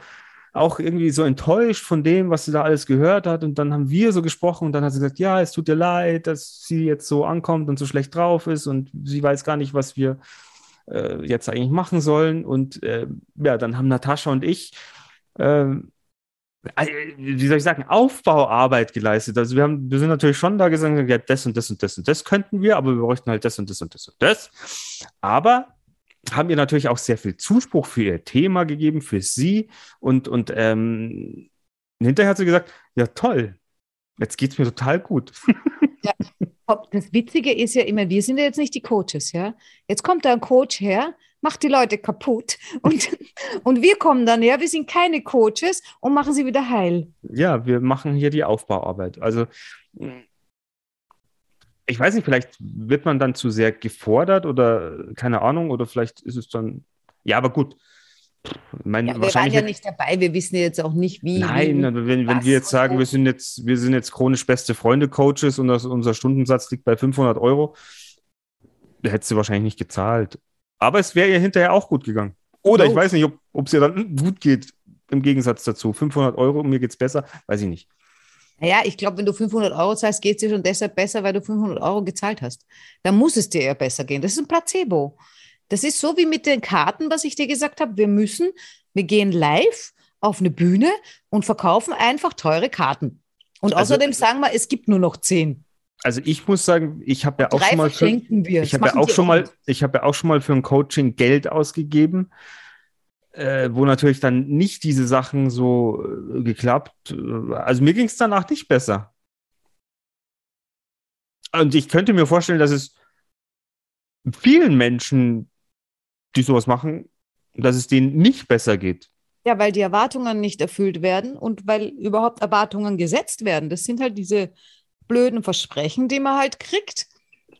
auch irgendwie so enttäuscht von dem, was sie da alles gehört hat. Und dann haben wir so gesprochen und dann hat sie gesagt, ja, es tut ihr leid, dass sie jetzt so ankommt und so schlecht drauf ist und sie weiß gar nicht, was wir äh, jetzt eigentlich machen sollen. Und äh, ja, dann haben Natascha und ich, ähm, äh, wie soll ich sagen, Aufbauarbeit geleistet. Also wir haben, wir sind natürlich schon da gesagt, ja, das und das und das und das könnten wir, aber wir bräuchten halt das und das und das und das. Aber haben ihr natürlich auch sehr viel Zuspruch für ihr Thema gegeben, für sie. Und, und ähm, hinterher hat sie gesagt, ja toll, jetzt geht es mir total gut. [laughs] Das Witzige ist ja immer, wir sind ja jetzt nicht die Coaches, ja. Jetzt kommt da ein Coach her, macht die Leute kaputt [laughs] und, und wir kommen dann her, wir sind keine Coaches und machen sie wieder heil. Ja, wir machen hier die Aufbauarbeit. Also ich weiß nicht, vielleicht wird man dann zu sehr gefordert oder keine Ahnung, oder vielleicht ist es dann, ja, aber gut. Ich meine, Ja, wir waren ja nicht dabei, wir wissen ja jetzt auch nicht, wie. Nein, wie, wenn, wenn wir jetzt sagen, wir sind jetzt, wir sind jetzt chronisch beste Freunde Coaches und das, unser Stundensatz liegt bei 500 Euro, da hättest du wahrscheinlich nicht gezahlt. Aber es wäre ihr hinterher auch gut gegangen. Oder ich weiß nicht, ob es ihr dann gut geht im Gegensatz dazu. 500 Euro, mir geht's besser, weiß ich nicht. Naja, ich glaube, wenn du 500 Euro zahlst, geht es dir schon deshalb besser, weil du 500 Euro gezahlt hast. Dann muss es dir ja besser gehen. Das ist ein Placebo. Das ist so wie mit den Karten, was ich dir gesagt habe. Wir müssen, wir gehen live auf eine Bühne und verkaufen einfach teure Karten. Und Also- außerdem sagen wir, es gibt nur noch zehn. Also ich muss sagen, ich habe ja auch Drei schon mal für, ich habe ja auch schon mal, ich habe ja auch schon mal für ein Coaching Geld ausgegeben, äh, wo natürlich dann nicht diese Sachen so äh, geklappt. äh, Also mir ging es danach nicht besser. Und ich könnte mir vorstellen, dass es vielen Menschen, die sowas machen, dass es denen nicht besser geht. Ja, weil die Erwartungen nicht erfüllt werden und weil überhaupt Erwartungen gesetzt werden. Das sind halt diese blöden Versprechen, die man halt kriegt.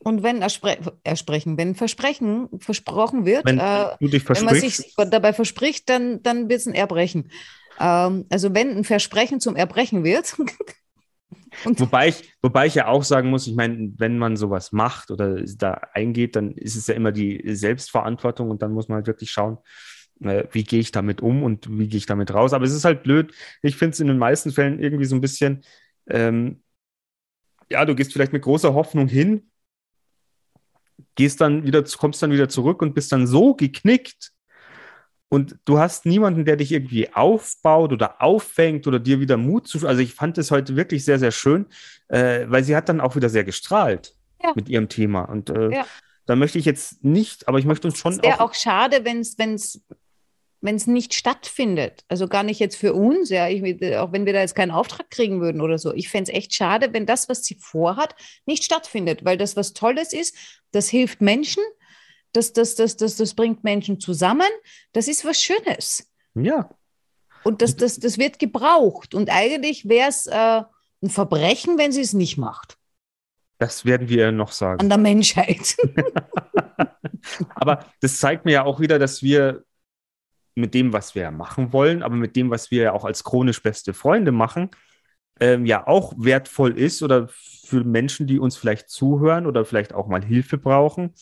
Und wenn erspre ersprechen, wenn Versprechen versprochen wird, Wenn äh, wenn man sich dabei verspricht, dann, dann wird es ein Erbrechen. Ähm, also wenn ein Versprechen zum Erbrechen wird, [laughs] und Wobei ich, wobei ich ja auch sagen muss, ich meine, wenn man sowas macht oder da eingeht, dann ist es ja immer die Selbstverantwortung und dann muss man halt wirklich schauen, äh, wie gehe ich damit um und wie gehe ich damit raus. Aber es ist halt blöd. Ich finde es in den meisten Fällen irgendwie so ein bisschen, ähm, ja, du gehst vielleicht mit großer Hoffnung hin, gehst dann wieder, kommst dann wieder zurück und bist dann so geknickt, und du hast niemanden, der dich irgendwie aufbaut oder auffängt oder dir wieder Mut zu. Also ich fand es heute wirklich sehr, sehr schön, äh, weil sie hat dann auch wieder sehr gestrahlt Ja. mit ihrem Thema. Und äh, Ja. da möchte ich jetzt nicht, aber ich möchte uns schon es wäre auch, auch schade, wenn es wenn's, wenn's nicht stattfindet. Also gar nicht jetzt für uns, ja, ich, auch wenn wir da jetzt keinen Auftrag kriegen würden oder so. Ich fände es echt schade, wenn das, was sie vorhat, nicht stattfindet, weil das was Tolles ist, das hilft Menschen, das, das, das, das, das bringt Menschen zusammen, das ist was Schönes. ja, Und das, das, das wird gebraucht. Und eigentlich wäre es äh, ein Verbrechen, wenn sie es nicht macht. das werden wir noch sagen. An der Menschheit. [laughs] Aber das zeigt mir ja auch wieder, dass wir mit dem, was wir machen wollen, aber mit dem, was wir ja auch als chronisch beste Freunde machen, ähm, ja auch wertvoll ist oder für Menschen, die uns vielleicht zuhören oder vielleicht auch mal Hilfe brauchen.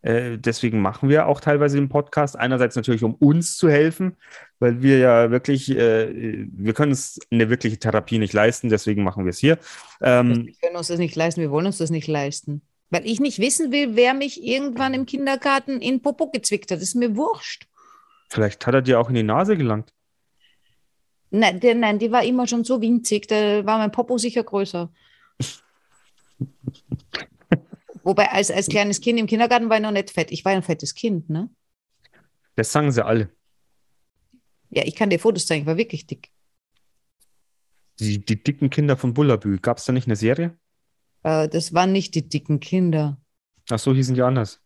Äh, deswegen machen wir auch teilweise den Podcast. Einerseits natürlich, um uns zu helfen, weil wir ja wirklich, äh, wir können uns eine wirkliche Therapie nicht leisten, deswegen machen wir es hier. Ähm, Wir können uns das nicht leisten, wir wollen uns das nicht leisten. Weil ich nicht wissen will, wer mich irgendwann im Kindergarten in Popo gezwickt hat. Das ist mir wurscht. vielleicht hat er dir auch in die Nase gelangt. Nein, der, nein, die war immer schon so winzig, da war mein Popo sicher größer. [laughs] Wobei, als, als kleines Kind im Kindergarten war ich noch nicht fett. Ich war ein fettes Kind, ne? Das sagen sie alle. Ja, ich kann dir Fotos zeigen, ich war wirklich dick. Die, die dicken Kinder von Bullabü. Gab es da nicht eine Serie? Äh, das waren nicht die dicken Kinder. Ach so, hießen die anders.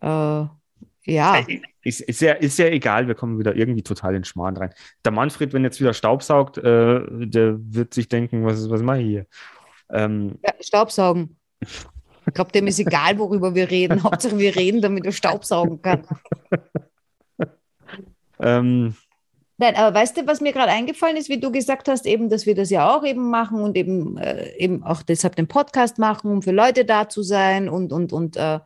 Äh, ja, Ist, ist, ja, ist ja egal, wir kommen wieder irgendwie total in Schmarrn rein. Der Manfred, wenn jetzt wieder Staubsaugt, äh, der wird sich denken, was, was mache ich hier? Ähm, ja, Staubsaugen. Ich glaube, dem ist egal, worüber wir reden. [laughs] Hauptsache, wir reden, damit er Staubsaugen kann. [laughs] Ähm, Nein, aber weißt du, was mir gerade eingefallen ist, wie du gesagt hast, eben, dass wir das ja auch eben machen und eben, äh, eben auch deshalb den Podcast machen, um für Leute da zu sein und, und, und äh,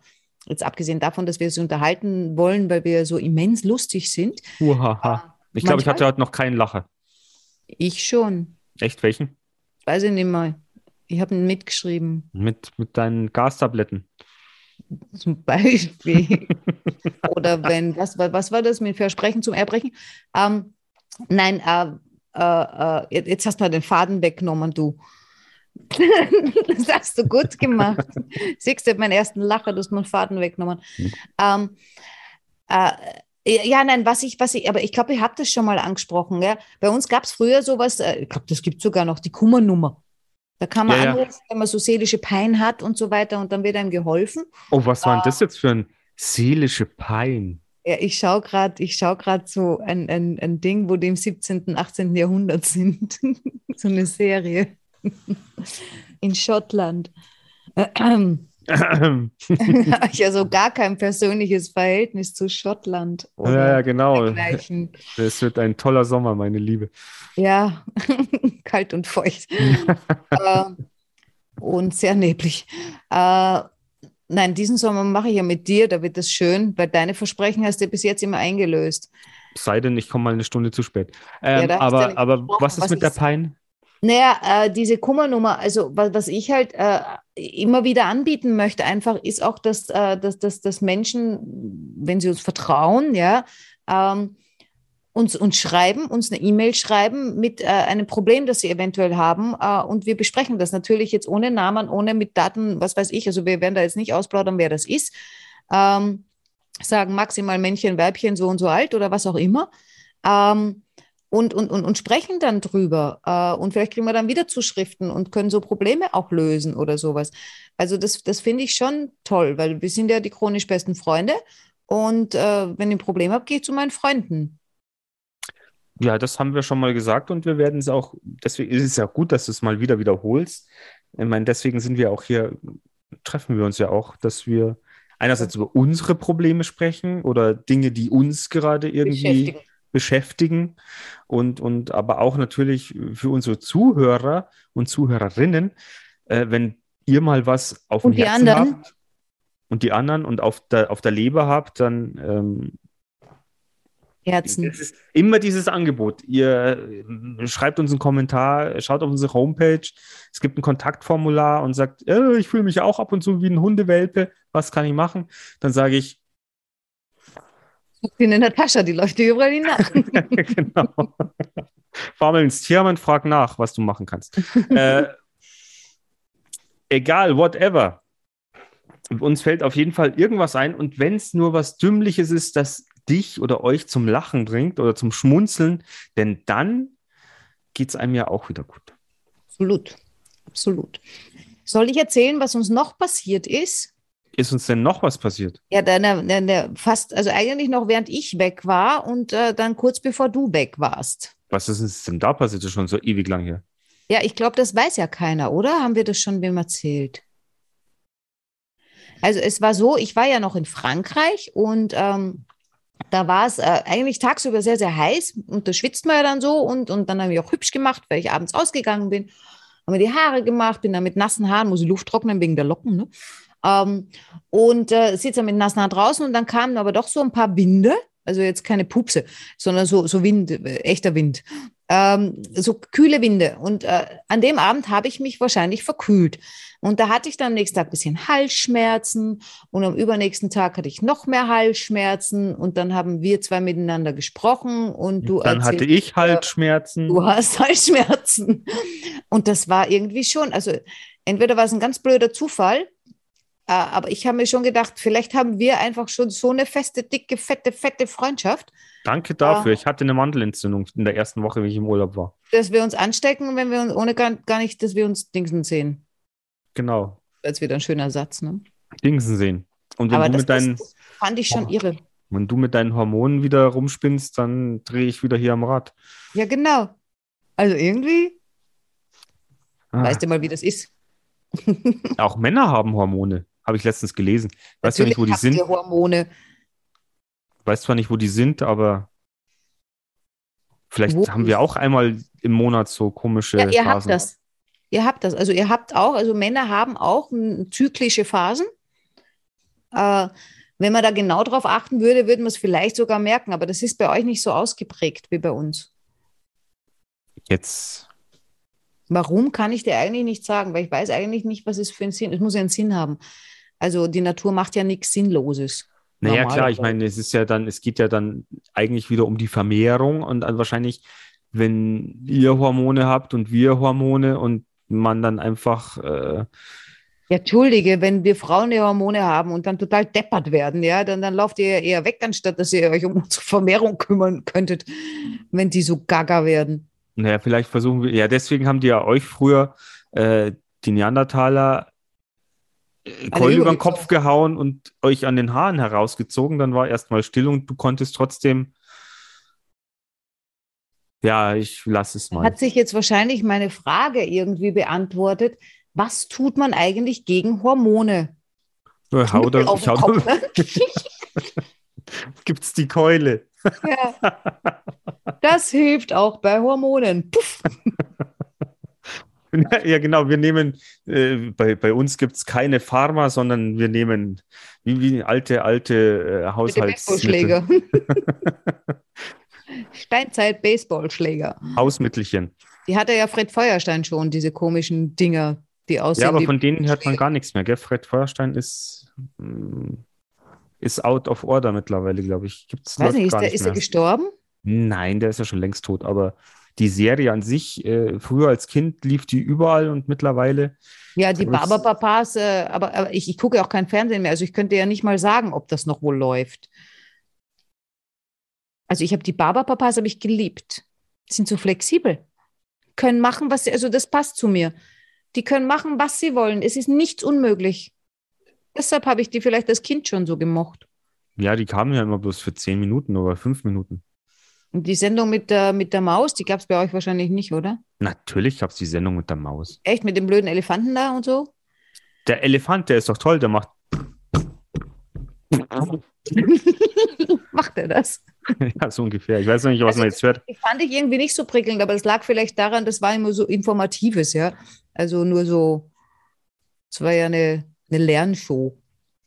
jetzt abgesehen davon, dass wir es unterhalten wollen, weil wir so immens lustig sind. uhaha. Ich glaube, ich hatte heute noch keinen Lacher. Ich schon. Echt welchen? Weiß ich nicht mal. Ich habe ihn mitgeschrieben. Mit, mit deinen Gastabletten. Zum Beispiel. [laughs] Oder wenn, was, wa- was war das mit Versprechen zum Erbrechen? Ähm, nein, äh, äh, äh, jetzt- jetzt hast du mal den Faden weggenommen, du. Das hast du gut gemacht. Siehst du, meinen ersten Lacher, du hast meinen Faden weggenommen. Ähm, äh, ja, nein, was ich, was ich, aber ich glaube, ihr habt das schon mal angesprochen. Ja? Bei uns gab es früher sowas, äh, ich glaube, das gibt sogar noch, die Kummernummer. Da kann man Ja, ja. anrufen, wenn man so seelische Pein hat und so weiter und dann wird einem geholfen. Oh, was war denn das jetzt für ein seelische Pein? Ja, ich schaue gerade, ich schaue gerade so ein, ein, ein Ding, wo die im 17., 18. Jahrhundert sind. [laughs] so eine Serie in Schottland. [clears throat] Habe ich also gar kein persönliches Verhältnis zu Schottland ja, ja, genau. Es wird ein toller Sommer, meine Liebe. Ja, [laughs] kalt und feucht. [laughs] äh, und sehr neblig. Äh, nein, diesen Sommer mache ich ja mit dir, da wird das schön, weil deine Versprechen hast du bis jetzt immer eingelöst. Sei denn, ich komme mal eine Stunde zu spät. Ähm, ja aber aber was ist was mit der Pein? Naja, äh, diese Kummernummer, also was, was ich halt äh, immer wieder anbieten möchte, einfach ist auch, dass, äh, dass, dass, dass Menschen, wenn sie uns vertrauen, ja, ähm, uns, uns schreiben, uns eine E-Mail schreiben mit äh, einem Problem, das sie eventuell haben. Äh, und wir besprechen das natürlich jetzt ohne Namen, ohne mit Daten, was weiß ich. Also wir werden da jetzt nicht ausplaudern, wer das ist. Ähm, sagen maximal Männchen, Weibchen, so und so alt oder was auch immer. Ähm, und, und, und, und sprechen dann drüber. Äh, und vielleicht kriegen wir dann wieder Zuschriften und können so Probleme auch lösen oder sowas. Also das, das finde ich schon toll, weil wir sind ja die chronisch besten Freunde. Und äh, wenn ich ein Problem habe, gehe ich zu meinen Freunden. Ja, das haben wir schon mal gesagt und wir werden es auch, deswegen ist es ja gut, dass du es mal wieder wiederholst. Ich meine, deswegen sind wir auch hier, treffen wir uns ja auch, dass wir einerseits über unsere Probleme sprechen oder Dinge, die uns gerade irgendwie Beschäftigen. und, und aber auch natürlich für unsere Zuhörer und Zuhörerinnen, äh, wenn ihr mal was auf dem Und die Herzen anderen? habt und die anderen und auf der, auf der Leber habt, dann ähm, Herzen. immer dieses Angebot. Ihr äh, schreibt uns einen Kommentar, schaut auf unsere Homepage. Es gibt ein Kontaktformular und sagt, äh, ich fühle mich auch ab und zu wie ein Hundewelpe. Was kann ich machen? Dann sage ich, Ich bin in Natascha, die läuft dir überall nach. [laughs] genau. Fahr mal ins Tierheim und frag nach, was du machen kannst. [laughs] äh, egal, whatever. Uns fällt auf jeden Fall irgendwas ein und wenn es nur was Dümmliches ist, das dich oder euch zum Lachen bringt oder zum Schmunzeln, denn dann geht es einem ja auch wieder gut. Absolut. Absolut. Soll ich erzählen, was uns noch passiert ist? Ist uns denn noch was passiert? Ja, dann, dann, fast, also eigentlich noch während ich weg war und äh, dann kurz bevor du weg warst. Was ist uns denn da passiert? Das ist schon so ewig lang her. Ja, ich glaube, das weiß ja keiner, oder? Haben wir das schon wem erzählt? Also es war so, ich war ja noch in Frankreich und ähm, da war es äh, eigentlich tagsüber sehr, sehr heiß und da schwitzt man ja dann so und, und dann habe ich auch hübsch gemacht, weil ich abends ausgegangen bin, habe mir die Haare gemacht, bin dann mit nassen Haaren, muss die Luft trocknen wegen der Locken, ne? Ähm, und äh, sitze dann mit nassen Haaren draußen und dann kamen aber doch so ein paar Winde, also jetzt keine Pupse, sondern so, so Wind, äh, echter Wind. Ähm, so kühle Winde. Und äh, an dem Abend habe ich mich wahrscheinlich verkühlt. Und da hatte ich dann am nächsten Tag ein bisschen Halsschmerzen und am übernächsten Tag hatte ich noch mehr Halsschmerzen und dann haben wir zwei miteinander gesprochen und du Dann hatte erzählst, ich Halsschmerzen. du hast [laughs] Halsschmerzen. Und das war irgendwie schon, also entweder war es ein ganz blöder Zufall, äh, aber ich habe mir schon gedacht, vielleicht haben wir einfach schon so eine feste, dicke, fette, fette Freundschaft, Danke dafür. Ja. Ich hatte eine Mandelentzündung in der ersten Woche, wie ich im Urlaub war. dass wir uns anstecken, wenn wir uns ohne gar, gar nicht, dass wir uns Dingsen sehen. Genau. Als wieder ein schöner Satz, ne? Dingsen sehen. Und wenn Aber du das, mit deinen, das fand ich schon Oh. irre. wenn du mit deinen Hormonen wieder rumspinnst, dann drehe ich wieder hier am Rad. Ja, genau. Also irgendwie, Ah, weißt du mal, wie das ist. [laughs] Auch Männer haben Hormone, habe ich letztens gelesen. Weiß zwar nicht, wo die habt sind. Hormone. Weiß zwar nicht, wo die sind, aber vielleicht Wo haben wir auch einmal im Monat so komische Ja, ihr habt Phasen. das. Ihr habt das. Also ihr habt auch, also Männer haben auch zyklische Phasen. Äh, wenn man da genau drauf achten würde, würde man es vielleicht sogar merken, aber das ist bei euch nicht so ausgeprägt wie bei uns. Jetzt, Warum kann ich dir eigentlich nicht sagen, weil ich weiß eigentlich nicht, was es für einen Sinn. Es muss ja einen Sinn haben. Also die Natur macht ja nichts Sinnloses. naja, klar, ich meine, es ist ja dann, es geht ja dann eigentlich wieder um die Vermehrung und dann wahrscheinlich, wenn ihr Hormone habt und wir Hormone und man dann einfach, äh, Ja, Entschuldige, wenn wir Frauen die Hormone haben und dann total deppert werden, ja, dann, dann lauft ihr eher weg, anstatt dass ihr euch um unsere Vermehrung kümmern könntet, wenn die so gaga werden. Naja, vielleicht versuchen wir, ja, deswegen haben die ja euch früher äh, die Neandertaler äh, Keule über den Kopf gehauen und euch an den Haaren herausgezogen. Dann war erstmal still und du konntest trotzdem. Ja, ich lasse es mal. Hat sich jetzt wahrscheinlich meine Frage irgendwie beantwortet. Was tut man eigentlich gegen Hormone? Hau da, ich hau Kopf, da, [laughs] ne? [laughs] gibt's die Keule. ja. Das hilft auch bei Hormonen. Puff. [laughs] Ja, genau. Wir nehmen, äh, bei, bei uns gibt's keine Pharma, sondern wir nehmen wie, wie alte, alte äh, Baseballschläger. [laughs] Steinzeit-Baseballschläger. Hausmittelchen. Die hatte ja Fred Feuerstein schon, diese komischen Dinger, die aussehen Ja, aber von denen hört man gar nichts mehr. Gell? Fred Feuerstein ist, mm, ist out of order mittlerweile, glaube ich. Gibt's Weiß nicht, ist, der, ist er gestorben? Nein, der ist ja schon längst tot. Aber die Serie an sich, äh, früher als Kind lief die überall und mittlerweile, Ja, die Barberpapas, äh, aber, aber ich, ich gucke ja auch kein Fernsehen mehr. Also ich könnte ja nicht mal sagen, ob das noch wohl läuft. Also ich habe die Barberpapas habe ich geliebt. Die sind so flexibel. Können machen, was sie, also das passt zu mir. Die können machen, was sie wollen. Es ist nichts unmöglich. Deshalb habe ich die vielleicht als Kind schon so gemocht. ja, die kamen ja immer bloß für zehn Minuten oder fünf Minuten. Und die Sendung mit der, mit der Maus, die gab es bei euch wahrscheinlich nicht, oder? Natürlich gab's die Sendung mit der Maus. Echt mit dem blöden Elefanten da und so? Der Elefant, der ist doch toll, der macht. [laughs] Macht er das? [laughs] ja, so ungefähr. Ich weiß noch nicht, was Also man jetzt hört. Die fand ich irgendwie nicht so prickelnd, aber das lag vielleicht daran, das war immer so Informatives, ja. Also nur so, es war ja eine, eine Lernshow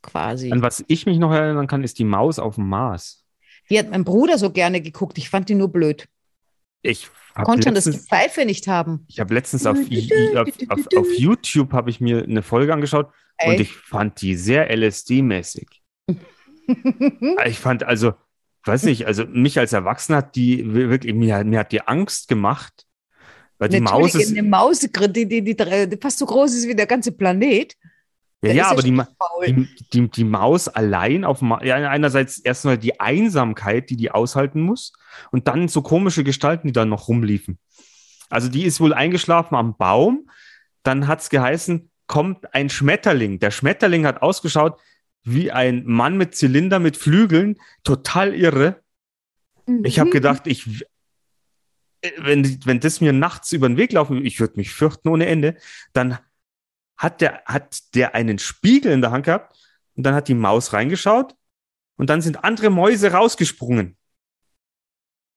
quasi. An was ich mich noch erinnern kann, ist die Maus auf dem Mars. Die hat mein Bruder so gerne geguckt. Ich fand die nur blöd. Ich habe Konnte schon das Pfeife nicht haben. ich hab letztens auf, auf, auf, auf YouTube habe ich mir eine Folge angeschaut und Echt? ich fand die sehr LSD-mäßig. [laughs] Ich fand also, weiß nicht, also mich als Erwachsener hat die wirklich, mir, mir hat die Angst gemacht, weil die Maus ist, eine Maus, die, die, die, die fast so groß ist wie der ganze Planet. Ja, ja, aber die, die, die, die Maus allein auf Ma ja, einerseits erstmal die Einsamkeit, die die aushalten muss und dann so komische Gestalten, die dann noch rumliefen. Also die ist wohl eingeschlafen am Baum, dann hat's geheißen, kommt ein Schmetterling. Der Schmetterling hat ausgeschaut wie ein Mann mit Zylinder mit Flügeln, total irre. Ich habe gedacht, ich äh, wenn, wenn das mir nachts über den Weg laufen, ich würde mich fürchten ohne Ende, dann hat der, hat der einen Spiegel in der Hand gehabt und dann hat die Maus reingeschaut und dann sind andere Mäuse rausgesprungen.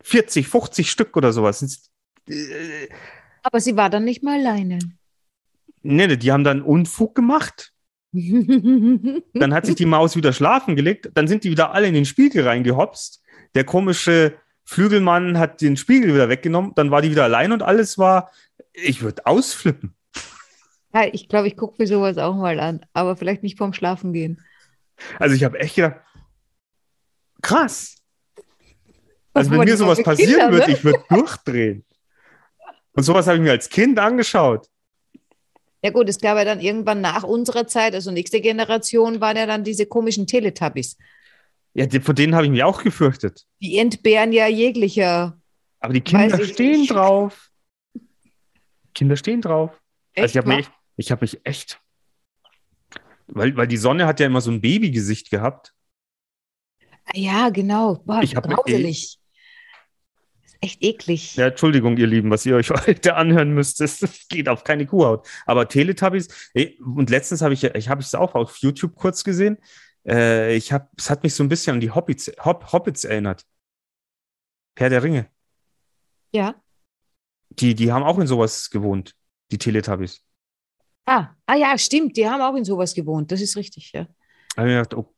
40, 50 Stück oder sowas. Äh, Aber sie war dann nicht mehr alleine. Nee, die haben dann Unfug gemacht. [laughs] Dann hat sich die Maus wieder schlafen gelegt. Dann sind die wieder alle in den Spiegel reingehopst. Der komische Flügelmann hat den Spiegel wieder weggenommen. Dann war die wieder allein und alles war, ich würde ausflippen. Ja, ich glaube, ich gucke mir sowas auch mal an, aber vielleicht nicht vorm Schlafen gehen. Also ich habe echt gedacht, krass. Also wenn mir sowas passieren Kinder, würde, ne? ich würde durchdrehen. Und sowas habe ich mir als Kind angeschaut. Ja gut, es gab ja dann irgendwann nach unserer Zeit, also nächste Generation, waren ja dann diese komischen Teletubbies. Ja, die, vor denen habe ich mich auch gefürchtet. Die entbehren ja jeglicher. Aber die Kinder stehen nicht. drauf. Kinder stehen drauf. also ich habe mich, echt- ich habe mich echt, weil, weil die Sonne hat ja immer so ein Babygesicht gehabt. ja, genau. Boah, Ich grauselig. echt eklig. Ja, Entschuldigung, ihr Lieben, was ihr euch [laughs] heute anhören müsst, das geht auf keine Kuhhaut. Aber Teletubbies, ey, und letztens habe ich, ich habe es auch auf YouTube kurz gesehen. Äh, ich habe, es hat mich so ein bisschen an die Hobbits, Hob, Hobbits erinnert. Herr der Ringe. Ja. Die, die haben auch in sowas gewohnt, die Teletubbies. Ah, ah ja, stimmt, die haben auch in sowas gewohnt. Das ist richtig, ja. Da ich gedacht, oh,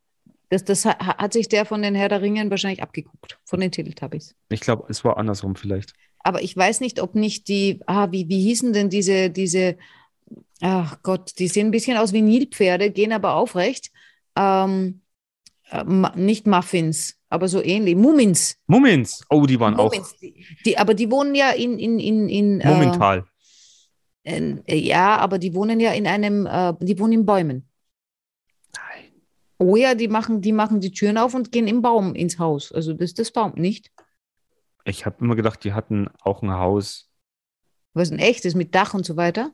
Das, das ha- hat sich der von den Herr der Ringen wahrscheinlich abgeguckt, von den Teletubbies. ich glaube, es war andersrum vielleicht. Aber ich weiß nicht, ob nicht die, ah, wie, wie hießen denn diese, diese, ach Gott, die sehen ein bisschen aus wie Nilpferde, gehen aber aufrecht. Ähm, äh, nicht Muffins, aber so ähnlich. Mumins. Mumins, oh, die waren auch Mumins. Die, die, aber die wohnen ja in, in, in, in äh, momentan. in, äh, ja, aber die wohnen ja in einem, äh, die wohnen in Bäumen. Nein. Oh ja, die machen, die machen die Türen auf und gehen im Baum ins Haus. Also das ist das Baum, nicht? Ich habe immer gedacht, die hatten auch ein Haus. Was ein echtes mit Dach und so weiter.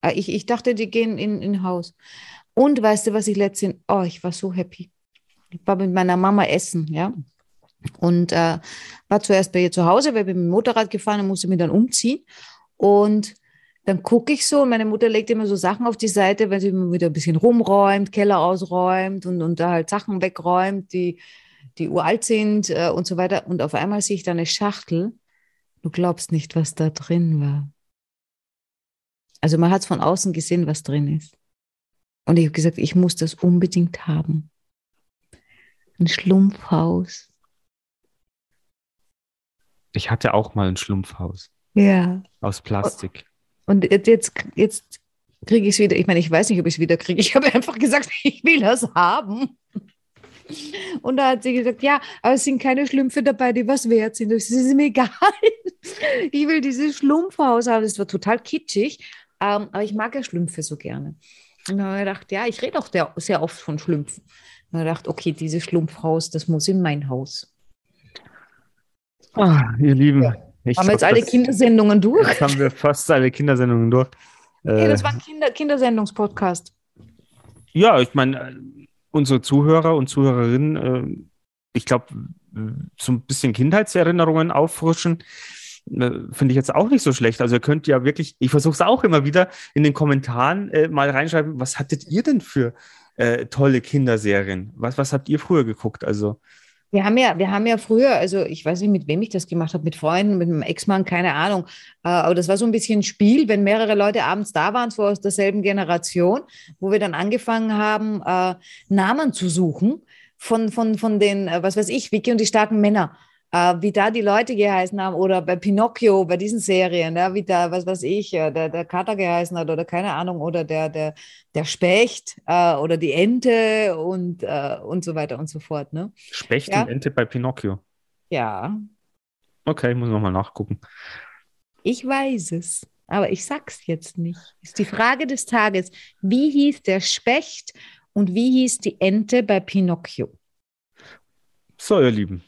Ah, Ich, ich dachte, die gehen in in ein Haus. Und weißt du, was ich letztens, oh, ich war so happy. Ich war mit meiner Mama essen, ja. Und äh, war zuerst bei ihr zu Hause, weil ich bin mit dem Motorrad gefahren und musste mich dann umziehen. Und dann gucke ich so und meine Mutter legt immer so Sachen auf die Seite, weil sie immer wieder ein bisschen rumräumt, Keller ausräumt und, und da halt Sachen wegräumt, die, die uralt sind äh, und so weiter. Und auf einmal sehe ich da eine Schachtel. Du glaubst nicht, was da drin war. Also man hat es von außen gesehen, was drin ist. Und ich habe gesagt, ich muss das unbedingt haben. Ein Schlumpfhaus. Ich hatte auch mal ein Schlumpfhaus Ja. aus Plastik. Und jetzt, jetzt, jetzt kriege ich es wieder. Ich meine, ich weiß nicht, ob ich es wieder kriege. Ich habe einfach gesagt, ich will das haben. Und da hat sie gesagt, ja, aber es sind keine Schlümpfe dabei, die was wert sind. Das ist mir [laughs] egal. Ich will dieses Schlumpfhaus haben. Das war total kitschig. Ähm, aber ich mag ja Schlümpfe so gerne. Und dann habe ich gedacht, ja, ich rede auch der, sehr oft von Schlümpfen. Und dann habe ich gedacht, okay, dieses Schlumpfhaus, das muss in mein Haus. Ah, ihr Lieben, ich haben wir jetzt alle das- Kindersendungen durch? Jetzt haben wir fast alle Kindersendungen durch. [laughs] Okay, Äh, das war ein Kinder Kindersendungspodcast. ja, ich meine, äh, unsere Zuhörer und Zuhörerinnen, äh, ich glaube, so ein bisschen Kindheitserinnerungen auffrischen, äh, finde ich jetzt auch nicht so schlecht. Also ihr könnt ja wirklich, ich versuche es auch immer wieder in den Kommentaren äh, mal reinschreiben, was hattet ihr denn für äh, tolle Kinderserien? Was, was habt ihr früher geguckt? Also, Wir haben ja, wir haben ja früher, also ich weiß nicht, mit wem ich das gemacht habe, mit Freunden, mit einem Ex-Mann, keine Ahnung. Äh, aber das war so ein bisschen Spiel, wenn mehrere Leute abends da waren, so aus derselben Generation, wo wir dann angefangen haben, äh, Namen zu suchen von, von, von den, äh, was weiß ich, Vicky und die starken Männer. Äh, wie da die Leute geheißen haben oder bei Pinocchio, bei diesen Serien, ja, wie da, was weiß ich, äh, der, der Kater geheißen hat oder keine Ahnung, oder der, der, der Specht äh, oder die Ente und, äh, und so weiter und so fort. Ne? Specht Ja. und Ente bei Pinocchio. Ja, Okay, ich muss nochmal nachgucken. ich weiß es, aber ich sag's jetzt nicht. Ist die Frage des Tages, wie hieß der Specht und wie hieß die Ente bei Pinocchio? So, ihr Lieben.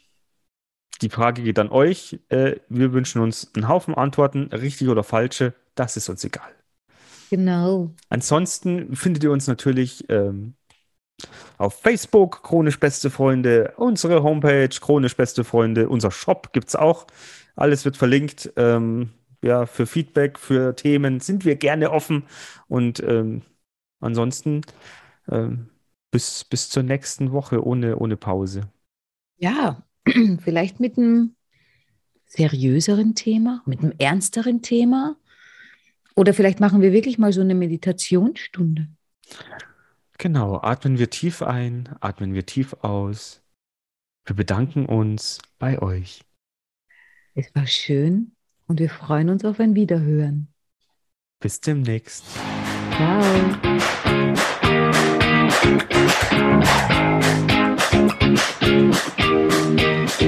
Die Frage geht an euch. Äh, wir wünschen uns einen Haufen Antworten, richtig oder falsche. Das ist uns egal. Genau. Ansonsten findet ihr uns natürlich ähm, auf Facebook, Chronisch Beste Freunde, unsere Homepage, Chronisch Beste Freunde, unser Shop gibt es auch. Alles wird verlinkt. Ähm, ja, für Feedback, für Themen sind wir gerne offen. Und ähm, ansonsten ähm, bis, bis zur nächsten Woche ohne, ohne Pause. Ja, [clears throat] vielleicht mit einem seriöseren Thema, mit einem ernsteren Thema. Oder vielleicht machen wir wirklich mal so eine Meditationsstunde. Genau, atmen wir tief ein, atmen wir tief aus. Wir bedanken uns bei euch. Es war schön und wir freuen uns auf ein Wiederhören. Bis demnächst. Ciao.